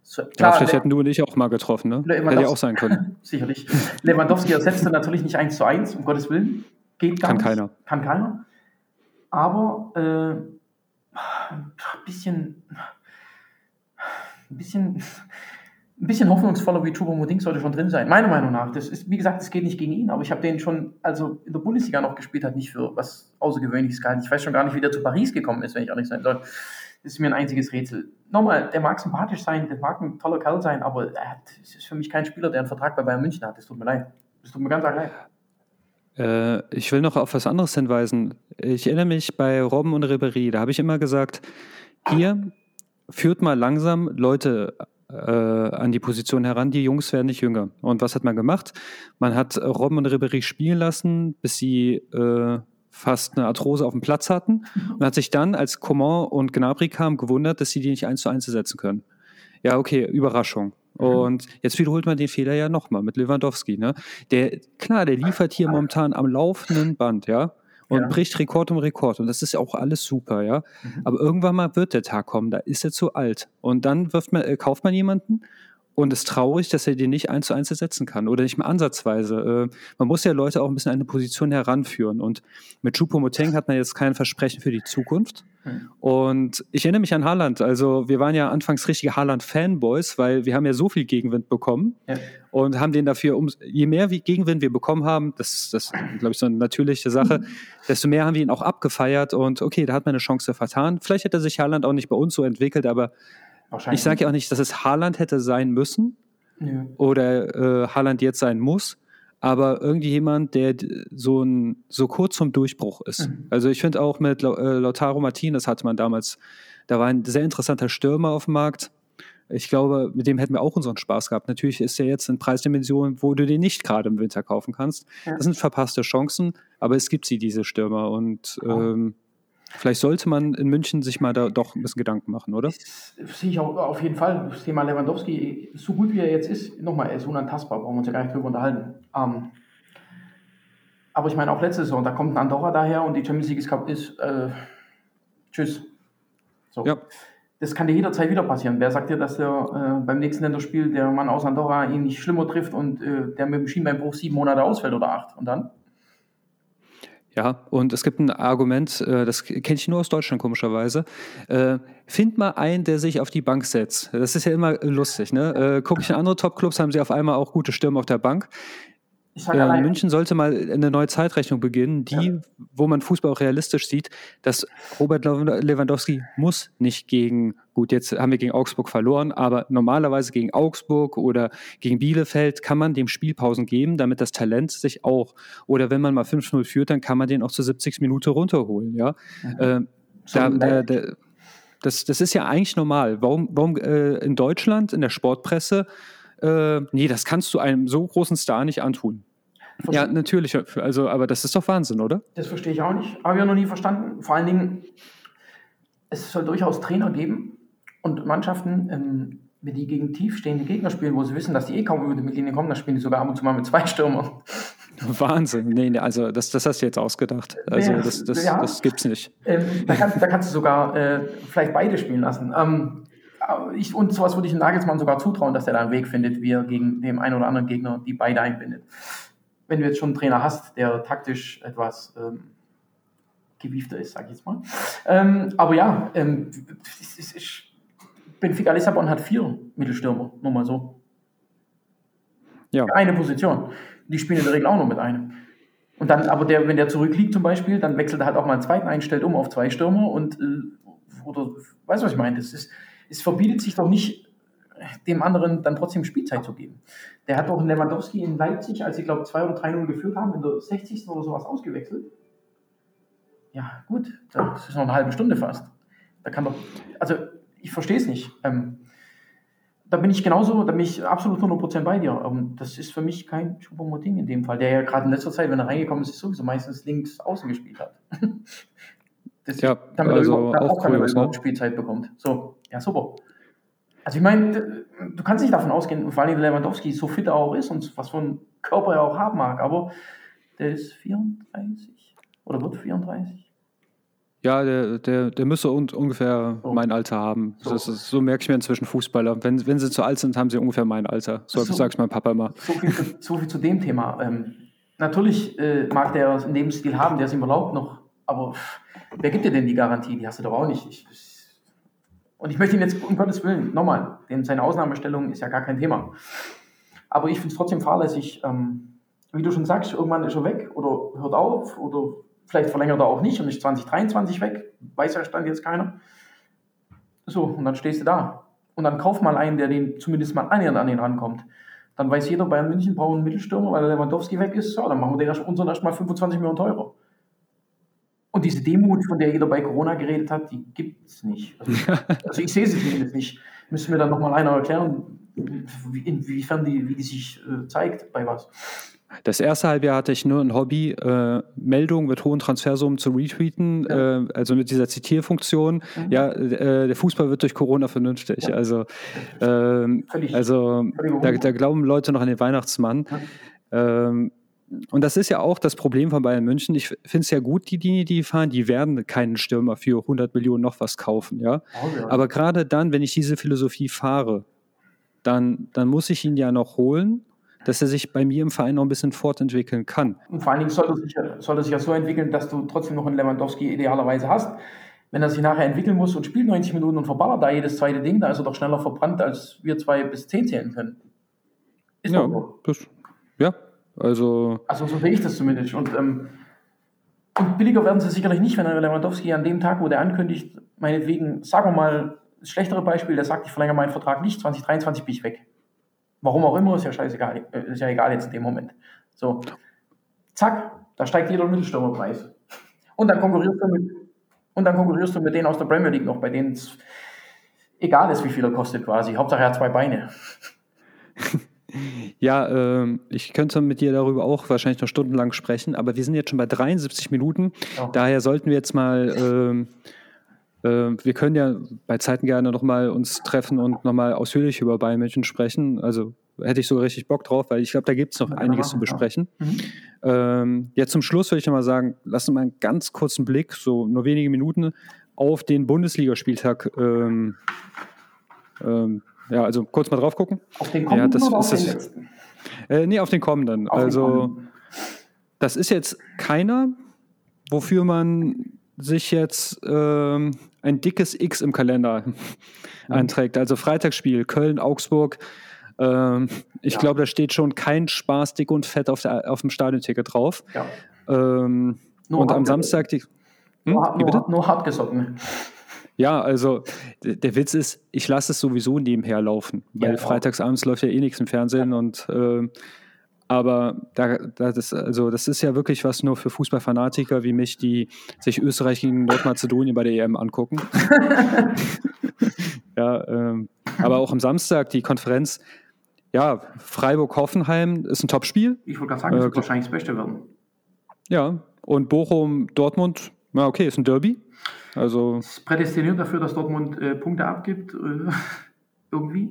So, klar, ja, vielleicht hätten du und ich auch mal getroffen, ne? Hätte ja auch sein können. Sicherlich. Lewandowski ersetzte natürlich nicht eins zu eins, um Gottes Willen. Geht gar Kann nicht. keiner. Kann keiner. Aber äh, ein bisschen, ein bisschen ein bisschen hoffnungsvoller wie Choupo-Moting sollte schon drin sein, meiner Meinung nach. Das ist, wie gesagt, es geht nicht gegen ihn, aber ich habe den schon, also in der Bundesliga noch gespielt hat, nicht für was Außergewöhnliches gehalten. Ich weiß schon gar nicht, wie der zu Paris gekommen ist, wenn ich ehrlich sein soll. Das ist mir ein einziges Rätsel. Nochmal, der mag sympathisch sein, der mag ein toller Kerl sein, aber er ist für mich kein Spieler, der einen Vertrag bei Bayern München hat. Das tut mir leid. Das tut mir ganz arg leid. Äh, ich will noch auf was anderes hinweisen. Ich erinnere mich bei Robben und Ribery, da habe ich immer gesagt, hier führt mal langsam Leute an die Position heran. Die Jungs werden nicht jünger. Und was hat man gemacht? Man hat Robben und Ribery spielen lassen, bis sie äh, fast eine Arthrose auf dem Platz hatten und hat sich dann, als Coman und Gnabry kamen, gewundert, dass sie die nicht eins zu eins setzen können. Ja, okay, Überraschung. Mhm. Und jetzt wiederholt man den Fehler ja nochmal mit Lewandowski. Ne? Der, klar, der liefert hier momentan am laufenden Band, ja und ja. bricht Rekord um Rekord. Und das ist ja auch alles super, ja. Mhm. Aber irgendwann mal wird der Tag kommen, da ist er zu alt. Und dann wirft man, äh, kauft man jemanden und ist traurig, dass er den nicht eins zu eins ersetzen kann oder nicht mal ansatzweise. Äh, man muss ja Leute auch ein bisschen an eine Position heranführen. Und mit Choupo-Moteng hat man jetzt kein Versprechen für die Zukunft. Mhm. Und ich erinnere mich an Haaland. Also wir waren ja anfangs richtige Haaland-Fanboys, weil wir haben ja so viel Gegenwind bekommen ja. und haben den dafür, um, je mehr Gegenwind wir bekommen haben, das, das glaube ich, so eine natürliche Sache, mhm. desto mehr haben wir ihn auch abgefeiert und okay, da hat man eine Chance vertan. Vielleicht hätte sich Haaland auch nicht bei uns so entwickelt, aber ich sage ja auch nicht, dass es Haaland hätte sein müssen ja. oder äh, Haaland jetzt sein muss, aber irgendjemand, der so, ein, so kurz zum Durchbruch ist. Mhm. Also ich finde auch mit äh, Lautaro Martinez hatte man damals, da war ein sehr interessanter Stürmer auf dem Markt. Ich glaube, mit dem hätten wir auch unseren Spaß gehabt. Natürlich ist er jetzt in Preisdimensionen, wo du den nicht gerade im Winter kaufen kannst. Ja. Das sind verpasste Chancen, aber es gibt sie, diese Stürmer. Und ähm, Vielleicht sollte man in München sich mal da doch ein bisschen Gedanken machen, oder? Das sehe ich auch auf jeden Fall. Das Thema Lewandowski, so gut wie er jetzt ist, nochmal, er ist unantastbar, brauchen wir uns ja gar nicht drüber unterhalten. Ähm, aber ich meine, auch letzte Saison, da kommt ein Andorra daher und die Champions League ist, äh, tschüss. So. Ja. Das kann dir jederzeit wieder passieren. Wer sagt dir, dass der äh, beim nächsten Länderspiel der Mann aus Andorra ihn nicht schlimmer trifft und äh, der mit dem Schienbeinbruch sieben Monate ausfällt oder acht? Und dann? Ja, und es gibt ein Argument, äh, das kenne ich nur aus Deutschland komischerweise. Äh, find mal einen, der sich auf die Bank setzt. Das ist ja immer lustig. Ne? Äh, Gucke ich in andere Top-Clubs, haben sie auf einmal auch gute Stürme auf der Bank. Äh, München sollte mal eine neue Zeitrechnung beginnen, die, ja. wo man Fußball auch realistisch sieht, dass Robert Lewandowski muss nicht gegen, gut, jetzt haben wir gegen Augsburg verloren, aber normalerweise gegen Augsburg oder gegen Bielefeld kann man dem Spielpausen geben, damit das Talent sich auch, oder wenn man mal 5-0 führt, dann kann man den auch zu 70 Minuten runterholen, ja. Mhm. Äh, da, da, da, das, das ist ja eigentlich normal. Warum, warum äh, in Deutschland, in der Sportpresse, äh, nee, das kannst du einem so großen Star nicht antun. Ja, natürlich. Also, aber das ist doch Wahnsinn, oder? Das verstehe ich auch nicht. Habe ich ja noch nie verstanden. Vor allen Dingen, es soll durchaus Trainer geben und Mannschaften, ähm, wenn die gegen tiefstehende Gegner spielen, wo sie wissen, dass die eh kaum über die Mittellinie kommen, dann spielen die sogar ab und zu mal mit zwei Stürmern. Wahnsinn. Nee, nee, also das, das hast du jetzt ausgedacht. Also ja, das, das, ja. das gibt's nicht. Ähm, da, kannst, da kannst du sogar äh, vielleicht beide spielen lassen. Ähm, ich, und sowas würde ich Nagelsmann sogar zutrauen, dass er da einen Weg findet, wie er gegen den einen oder anderen Gegner die beide einbindet. Wenn du jetzt schon einen Trainer hast, der taktisch etwas ähm, gewiefter ist, sag ich jetzt mal. Ähm, aber ja, ähm, ich, ich, Benfica Lissabon hat vier Mittelstürmer, nur mal so. Ja. Eine Position. Die spielen in der Regel auch nur mit einem. Und dann, aber der, wenn der zurückliegt zum Beispiel, dann wechselt er halt auch mal einen zweiten ein, stellt um auf zwei Stürmer und äh, oder weißt du, was ich meine? Das ist, es verbietet sich doch nicht, dem anderen dann trotzdem Spielzeit zu geben. Der hat doch Lewandowski in Leipzig, als sie, glaube ich, 2 oder 3-0 geführt haben, in der 60. oder sowas ausgewechselt. Ja, gut, das ist noch eine halbe Stunde fast. Da kann doch, also ich verstehe es nicht. Ähm, da bin ich genauso, da bin ich absolut 100% bei dir. Ähm, das ist für mich kein Choupo-Moting in dem Fall, der ja gerade in letzter Zeit, wenn er reingekommen ist, sowieso meistens links außen gespielt hat. Das, ja, damit also er auch, auch keine überhaupt Spielzeit bekommt. So, ja, super. Also ich meine, du kannst nicht davon ausgehen, vor allem Lewandowski so fit er auch ist und was für einen Körper er auch haben mag, aber der ist 34 oder wird 34. Ja, der, der, der müsste un ungefähr so. mein Alter haben. So. Ist, so merke ich mir inzwischen Fußballer. Wenn, wenn sie zu alt sind, haben sie ungefähr mein Alter. So, so sagt mein Papa immer. So viel, zu, so viel zu dem Thema. Ähm, natürlich äh, mag der einen Lebensstil haben, der es ihm erlaubt noch, aber pff, wer gibt dir denn die Garantie? Die hast du doch auch nicht. Ich, und ich möchte ihn jetzt, um Gottes Willen, nochmal, denn seine Ausnahmestellung ist ja gar kein Thema. Aber ich finde es trotzdem fahrlässig, ähm, wie du schon sagst, irgendwann ist er weg oder hört auf oder vielleicht verlängert er auch nicht und ist 2023 weg. Weiß ja Stand jetzt keiner. So, und dann stehst du da. Und dann kauf mal einen, der den zumindest mal annähernd an den rankommt. Dann weiß jeder, Bayern München braucht einen Mittelstürmer, weil Lewandowski weg ist. So, dann machen wir den unseren erstmal 25 Millionen teurer. Und diese Demut, von der jeder bei Corona geredet hat, die gibt es nicht. Also, also, ich sehe sie zumindest nicht. Müssen mir dann nochmal einer erklären, inwiefern die, wie die sich äh, zeigt, bei was. Das erste Halbjahr hatte ich nur ein Hobby, äh, Meldungen mit hohen Transfersummen zu retweeten, ja. äh, also mit dieser Zitierfunktion. Mhm. Ja, äh, der Fußball wird durch Corona vernünftig. Ja. Also, ähm, also da, da, glauben Leute noch an den Weihnachtsmann. Ja. Ähm, und das ist ja auch das Problem von Bayern München. Ich finde es ja gut, die Linie, die fahren, die werden keinen Stürmer für 100 Millionen noch was kaufen, ja. Oh, ja. Aber gerade dann, wenn ich diese Philosophie fahre, dann, dann muss ich ihn ja noch holen, dass er sich bei mir im Verein noch ein bisschen fortentwickeln kann. Und vor allen Dingen soll er sich, soll er sich ja so entwickeln, dass du trotzdem noch einen Lewandowski idealerweise hast. Wenn er sich nachher entwickeln muss und spielt 90 Minuten und verballert da jedes zweite Ding, da ist er doch schneller verbrannt, als wir zwei bis zehn zählen können. Ist ja, so. das, ja, also, also so sehe ich das zumindest. Und, ähm, und billiger werden sie sicherlich nicht, wenn Lewandowski an dem Tag, wo der ankündigt, meinetwegen, sagen wir mal, das schlechtere Beispiel, der sagt, ich verlängere meinen Vertrag nicht, 2023 bin ich weg. Warum auch immer, ist ja scheißegal, äh, ist ja egal jetzt in dem Moment. So, zack, da steigt jeder Mittelstürmerpreis. Und dann konkurrierst du mit, und dann konkurrierst du mit denen aus der Premier League noch, bei denen es egal ist, wie viel er kostet quasi. Hauptsache er hat zwei Beine. Ja, äh, ich könnte mit dir darüber auch wahrscheinlich noch stundenlang sprechen, aber wir sind jetzt schon bei 73 Minuten. Oh. Daher sollten wir jetzt mal, äh, äh, wir können ja bei Zeiten gerne nochmal uns treffen und nochmal ausführlich über Bayern sprechen. Also hätte ich so richtig Bock drauf, weil ich glaube, da gibt es noch ja, einiges zu besprechen. Mhm. Ähm, jetzt zum Schluss würde ich nochmal sagen, lass uns mal einen ganz kurzen Blick, so nur wenige Minuten, auf den Bundesligaspieltag ähm, ähm, ja, also kurz mal drauf gucken. Auf den kommenden ja, das, oder auf den letzten? Äh, nee, auf den kommenden. Auf also, den kommenden. das ist jetzt keiner, wofür man sich jetzt ähm, ein dickes X im Kalender mhm. einträgt. Also Freitagsspiel, Köln, Augsburg. Ähm, ich ja. glaube, da steht schon kein Spaß, dick und fett auf, der, auf dem Stadionticket drauf. Ja. Ähm, und am Samstag die. Hm? Nur, nur, nur hartgesotten. Ja, also der Witz ist, ich lasse es sowieso nebenher laufen, weil ja, freitagsabends läuft ja eh nichts im Fernsehen und äh, aber da, das, also das ist ja wirklich was nur für Fußballfanatiker wie mich, die sich Österreich gegen Nordmazedonien bei der EM angucken. ja, ähm, aber auch am Samstag die Konferenz. ja, Freiburg-Hoffenheim ist ein Topspiel. Ich wollte gerade sagen, das äh, wird wahrscheinlich das Beste werden. Ja, und Bochum-Dortmund, na okay, ist ein Derby. Also ist prädestiniert dafür, dass Dortmund äh, Punkte abgibt, äh, irgendwie.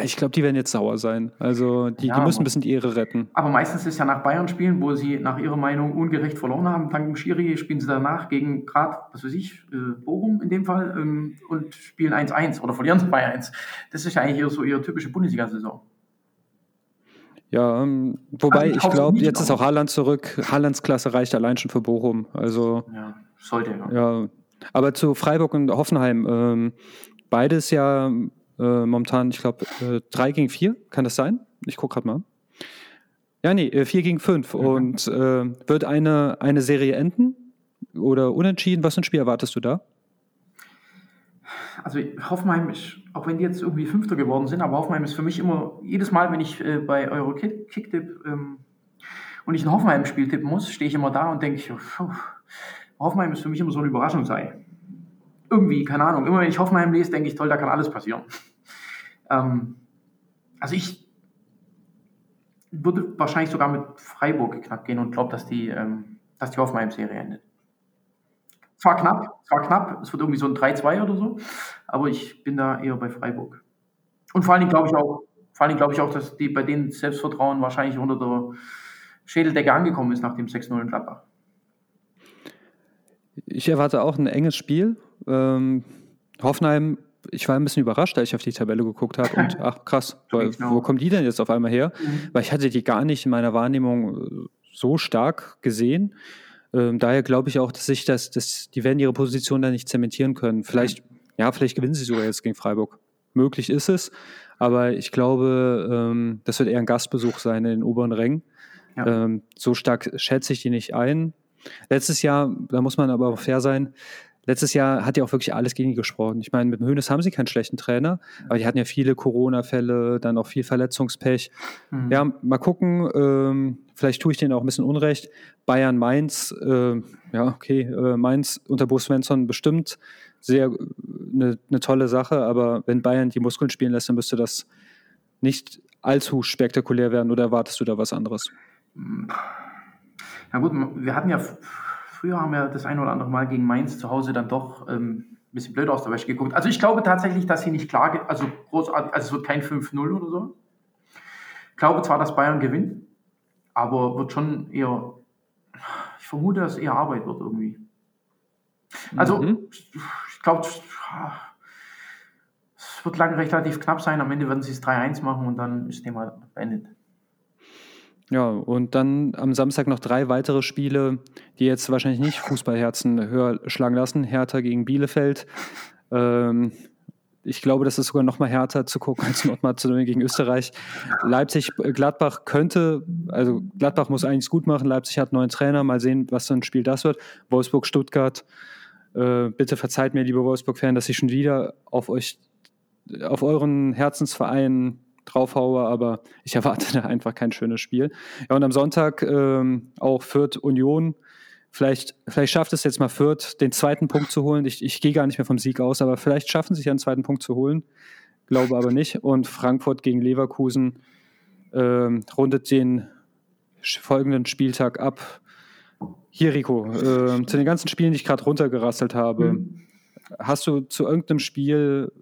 Ich glaube, die werden jetzt sauer sein. Also die, ja, die müssen ein bisschen die Ehre retten. Aber meistens ist ja nach Bayern spielen, wo sie nach ihrer Meinung ungerecht verloren haben, dank dem Schiri, spielen sie danach gegen gerade, was weiß ich, äh, Bochum in dem Fall ähm, und spielen 1-1 oder verlieren sie bei 1. Das ist ja eigentlich so ihre typische Bundesliga-Saison. Ja, ähm, wobei also ich, ich glaube, jetzt ist auch Haaland zurück. Haalands Klasse reicht allein schon für Bochum. Also ja, sollte ja. ja. Aber zu Freiburg und Hoffenheim, ähm, beides ja äh, momentan, ich glaube, äh, 3 gegen 4, kann das sein? Ich gucke gerade mal. Ja, nee, 4 äh, gegen 5. Mhm. Und äh, wird eine, eine Serie enden oder unentschieden? Was für ein Spiel erwartest du da? Also Hoffenheim ist, auch wenn die jetzt irgendwie Fünfter geworden sind, aber Hoffenheim ist für mich immer, jedes Mal, wenn ich äh, bei Euro Kicktipp ähm, und ich ein Hoffenheim-Spiel tippen muss, stehe ich immer da und denke, Hoffenheim ist für mich immer so eine Überraschung sei. Irgendwie, keine Ahnung, immer wenn ich Hoffenheim lese, denke ich, toll, da kann alles passieren. Ähm, also ich würde wahrscheinlich sogar mit Freiburg knapp gehen und glaube, dass die, ähm, dass die Hoffenheim-Serie endet. Zwar knapp, zwar knapp, es wird irgendwie so ein 3-2 oder so, aber ich bin da eher bei Freiburg. Und vor allen Dingen glaube ich auch, vor allen glaube ich auch, dass die bei denen Selbstvertrauen wahrscheinlich unter der Schädeldecke angekommen ist nach dem 6-0 in Gladbach. Ich erwarte auch ein enges Spiel. Ähm, Hoffenheim ich war ein bisschen überrascht, als ich auf die Tabelle geguckt habe und ach krass, wo, wo kommen die denn jetzt auf einmal her? Mhm. Weil ich hatte die gar nicht in meiner Wahrnehmung äh, so stark gesehen. Ähm, daher glaube ich auch, dass sich das, das, die werden ihre Position da nicht zementieren können. Vielleicht, mhm. ja, vielleicht gewinnen sie sogar jetzt gegen Freiburg. Möglich ist es, aber ich glaube, ähm, das wird eher ein Gastbesuch sein in den oberen Rängen. Ja. Ähm, so stark schätze ich die nicht ein. Letztes Jahr, da muss man aber auch fair sein, letztes Jahr hat ja auch wirklich alles gegen die gesprochen. Ich meine, mit dem Hönes haben sie keinen schlechten Trainer, aber die hatten ja viele Corona-Fälle, dann auch viel Verletzungspech. Mhm. Ja, mal gucken, ähm, vielleicht tue ich denen auch ein bisschen Unrecht. Bayern Mainz, äh, ja, okay, äh, Mainz unter Bo Svensson bestimmt sehr eine äh, ne tolle Sache, aber wenn Bayern die Muskeln spielen lässt, dann müsste das nicht allzu spektakulär werden oder erwartest du da was anderes? Ja gut, wir hatten ja früher haben wir das ein oder andere Mal gegen Mainz zu Hause dann doch ähm, ein bisschen blöd aus der Wäsche geguckt. Also ich glaube tatsächlich, dass sie nicht klar, also großartig, also es wird kein 5-0 oder so. Ich glaube zwar, dass Bayern gewinnt, aber wird schon eher, ich vermute, dass es eher Arbeit wird irgendwie. Also mhm. ich glaube, es wird lange relativ knapp sein. Am Ende werden sie es 3-1 machen und dann ist das Thema beendet. Ja, und dann am Samstag noch drei weitere Spiele, die jetzt wahrscheinlich nicht Fußballherzen höher schlagen lassen. Hertha gegen Bielefeld. Ähm, ich glaube, das ist sogar noch mal härter zu gucken als Nordmazedonien gegen Österreich. Leipzig, äh, Gladbach könnte, also Gladbach muss eigentlich gut machen. Leipzig hat einen neuen Trainer. Mal sehen, was für ein Spiel das wird. Wolfsburg, Stuttgart. Äh, bitte verzeiht mir, liebe Wolfsburg-Fan, dass ich schon wieder auf euch, auf euren Herzensverein draufhaue, aber ich erwarte da einfach kein schönes Spiel. Ja, und am Sonntag ähm, auch Fürth Union. Vielleicht, vielleicht schafft es jetzt mal Fürth, den zweiten Punkt zu holen. Ich, ich gehe gar nicht mehr vom Sieg aus, aber vielleicht schaffen sie es ja, einen zweiten Punkt zu holen. Glaube aber nicht. Und Frankfurt gegen Leverkusen ähm, rundet den folgenden Spieltag ab. Hier, Rico, äh, zu den ganzen Spielen, die ich gerade runtergerasselt habe, mhm. hast du zu irgendeinem Spiel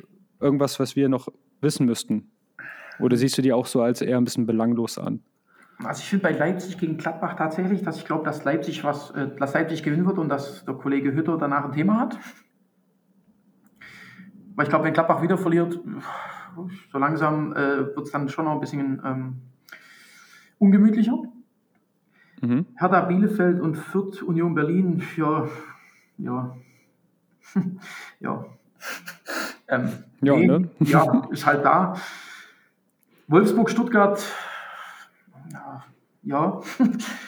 irgendwas, was wir noch wissen müssten? Oder siehst du die auch so als eher ein bisschen belanglos an? Also ich finde bei Leipzig gegen Gladbach tatsächlich, dass ich glaube, dass Leipzig was, äh, dass Leipzig gewinnen wird und dass der Kollege Hütter danach ein Thema hat. Weil ich glaube, wenn Gladbach wieder verliert, so langsam äh, wird es dann schon noch ein bisschen ähm, ungemütlicher. Mhm. Hertha Bielefeld und Fürth Union Berlin, ja, ja, ja. Ähm, ja, nee, ne? ja, ist halt da. Wolfsburg-Stuttgart, ja, ja.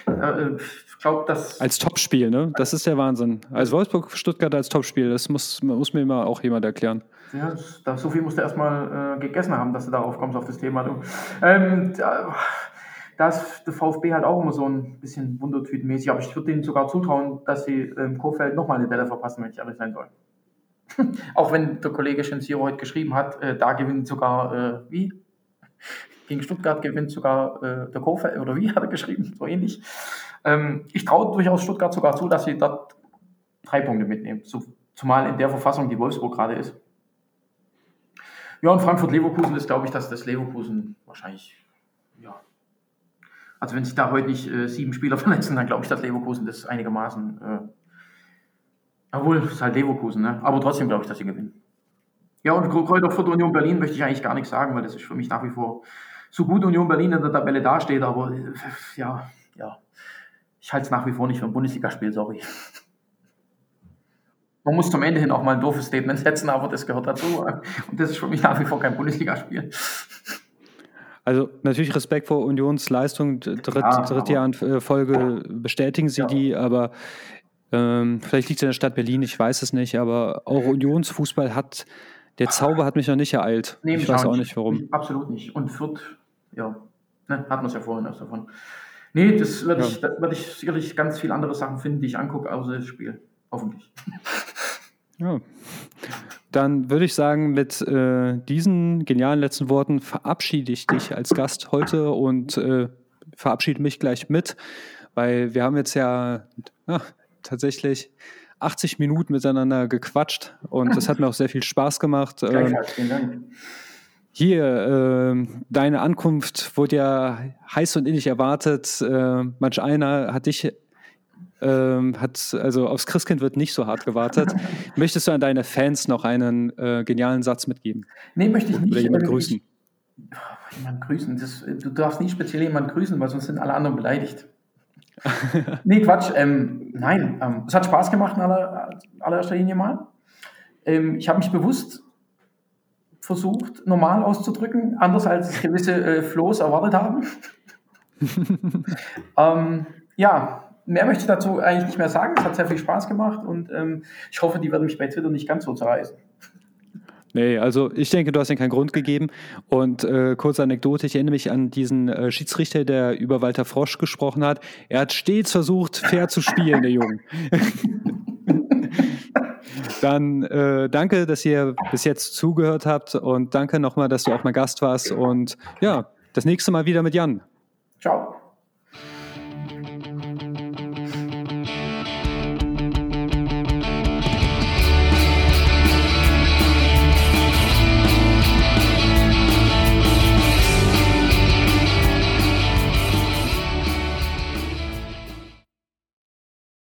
Äh, ich glaube, dass. Als Topspiel, ne? Das ist der Wahnsinn. Als Wolfsburg-Stuttgart als Topspiel, das muss, muss mir immer auch jemand erklären. Ja, das, so viel musst du erstmal äh, gegessen haben, dass du darauf kommst, auf das Thema. Du. Ähm, da, da ist der VfB halt auch immer so ein bisschen wundertütenmäßig, aber ich würde denen sogar zutrauen, dass sie im ähm, Kofeld nochmal eine Delle verpassen, wenn ich ehrlich sein soll. auch wenn der Kollege Schenziro heute geschrieben hat, äh, da gewinnt sogar, äh, wie? Gegen Stuttgart gewinnt sogar äh, der Kofeld, oder wie hat er geschrieben, so ähnlich. Ähm, ich traue durchaus Stuttgart sogar zu, dass sie dort drei Punkte mitnehmen. So, zumal in der Verfassung, die Wolfsburg gerade ist. Ja, und Frankfurt-Leverkusen ist, glaube ich, dass das Leverkusen wahrscheinlich, ja. Also, wenn sich da heute nicht äh, sieben Spieler verletzen, dann glaube ich, dass Leverkusen das einigermaßen. Äh, obwohl, es ist halt Leverkusen, ne? Aber trotzdem glaube ich, dass sie gewinnen. Ja, und Kräuter Fürth Union Berlin möchte ich eigentlich gar nichts sagen, weil das ist für mich nach wie vor so gut Union Berlin in der Tabelle dasteht, aber äh, ja, ja. Ich halte es nach wie vor nicht für ein Bundesligaspiel, sorry. Man muss zum Ende hin auch mal ein doofes Statement setzen, aber das gehört dazu. Und das ist für mich nach wie vor kein Bundesligaspiel. Also natürlich Respekt vor Unions Leistung, dritt, ja, dritte Jahr in äh, Folge bestätigen sie ja. die, aber ähm, vielleicht liegt es in der Stadt Berlin, ich weiß es nicht, aber auch Unionsfußball hat, der Zauber hat mich noch nicht ereilt. Nee, ich weiß auch nicht, warum. Absolut nicht. Und Fürth, ja, ne, hatten wir es ja vorhin erst davon. Nee, das werde ja. ich, werd ich sicherlich ganz viele andere Sachen finden, die ich angucke, außer das Spiel. Hoffentlich. Ja. Dann würde ich sagen, mit äh, diesen genialen letzten Worten verabschiede ich dich als Gast heute und äh, verabschiede mich gleich mit, weil wir haben jetzt ja ach, tatsächlich 80 Minuten miteinander gequatscht und es hat mir auch sehr viel Spaß gemacht. Ähm, vielen Dank. Hier, äh, deine Ankunft wurde ja heiß und innig erwartet. Äh, manch einer hat dich ähm, hat, also aufs Christkind wird nicht so hart gewartet. Möchtest du an deine Fans noch einen äh, genialen Satz mitgeben? Nee, möchte ich nicht. Oder jemand grüßen? Ich, jemand grüßen. Das, du darfst nicht speziell jemanden grüßen, weil sonst sind alle anderen beleidigt. nee, Quatsch. Ähm, nein, ähm, es hat Spaß gemacht in aller, allererster Linie mal. Ähm, ich habe mich bewusst versucht, normal auszudrücken, anders als gewisse äh, Flows erwartet haben. ähm, ja, mehr möchte ich dazu eigentlich nicht mehr sagen. Es hat sehr viel Spaß gemacht und ähm, ich hoffe, die werden mich bei Twitter nicht ganz so zerreißen. Nee, also ich denke, du hast ihnen keinen Grund gegeben. Und äh, kurze Anekdote, ich erinnere mich an diesen äh, Schiedsrichter, der über Walter Frosch gesprochen hat. Er hat stets versucht, fair zu spielen, der Junge. Dann äh, danke, dass ihr bis jetzt zugehört habt und danke nochmal, dass du auch mal Gast warst. Und ja, das nächste Mal wieder mit Jan. Ciao.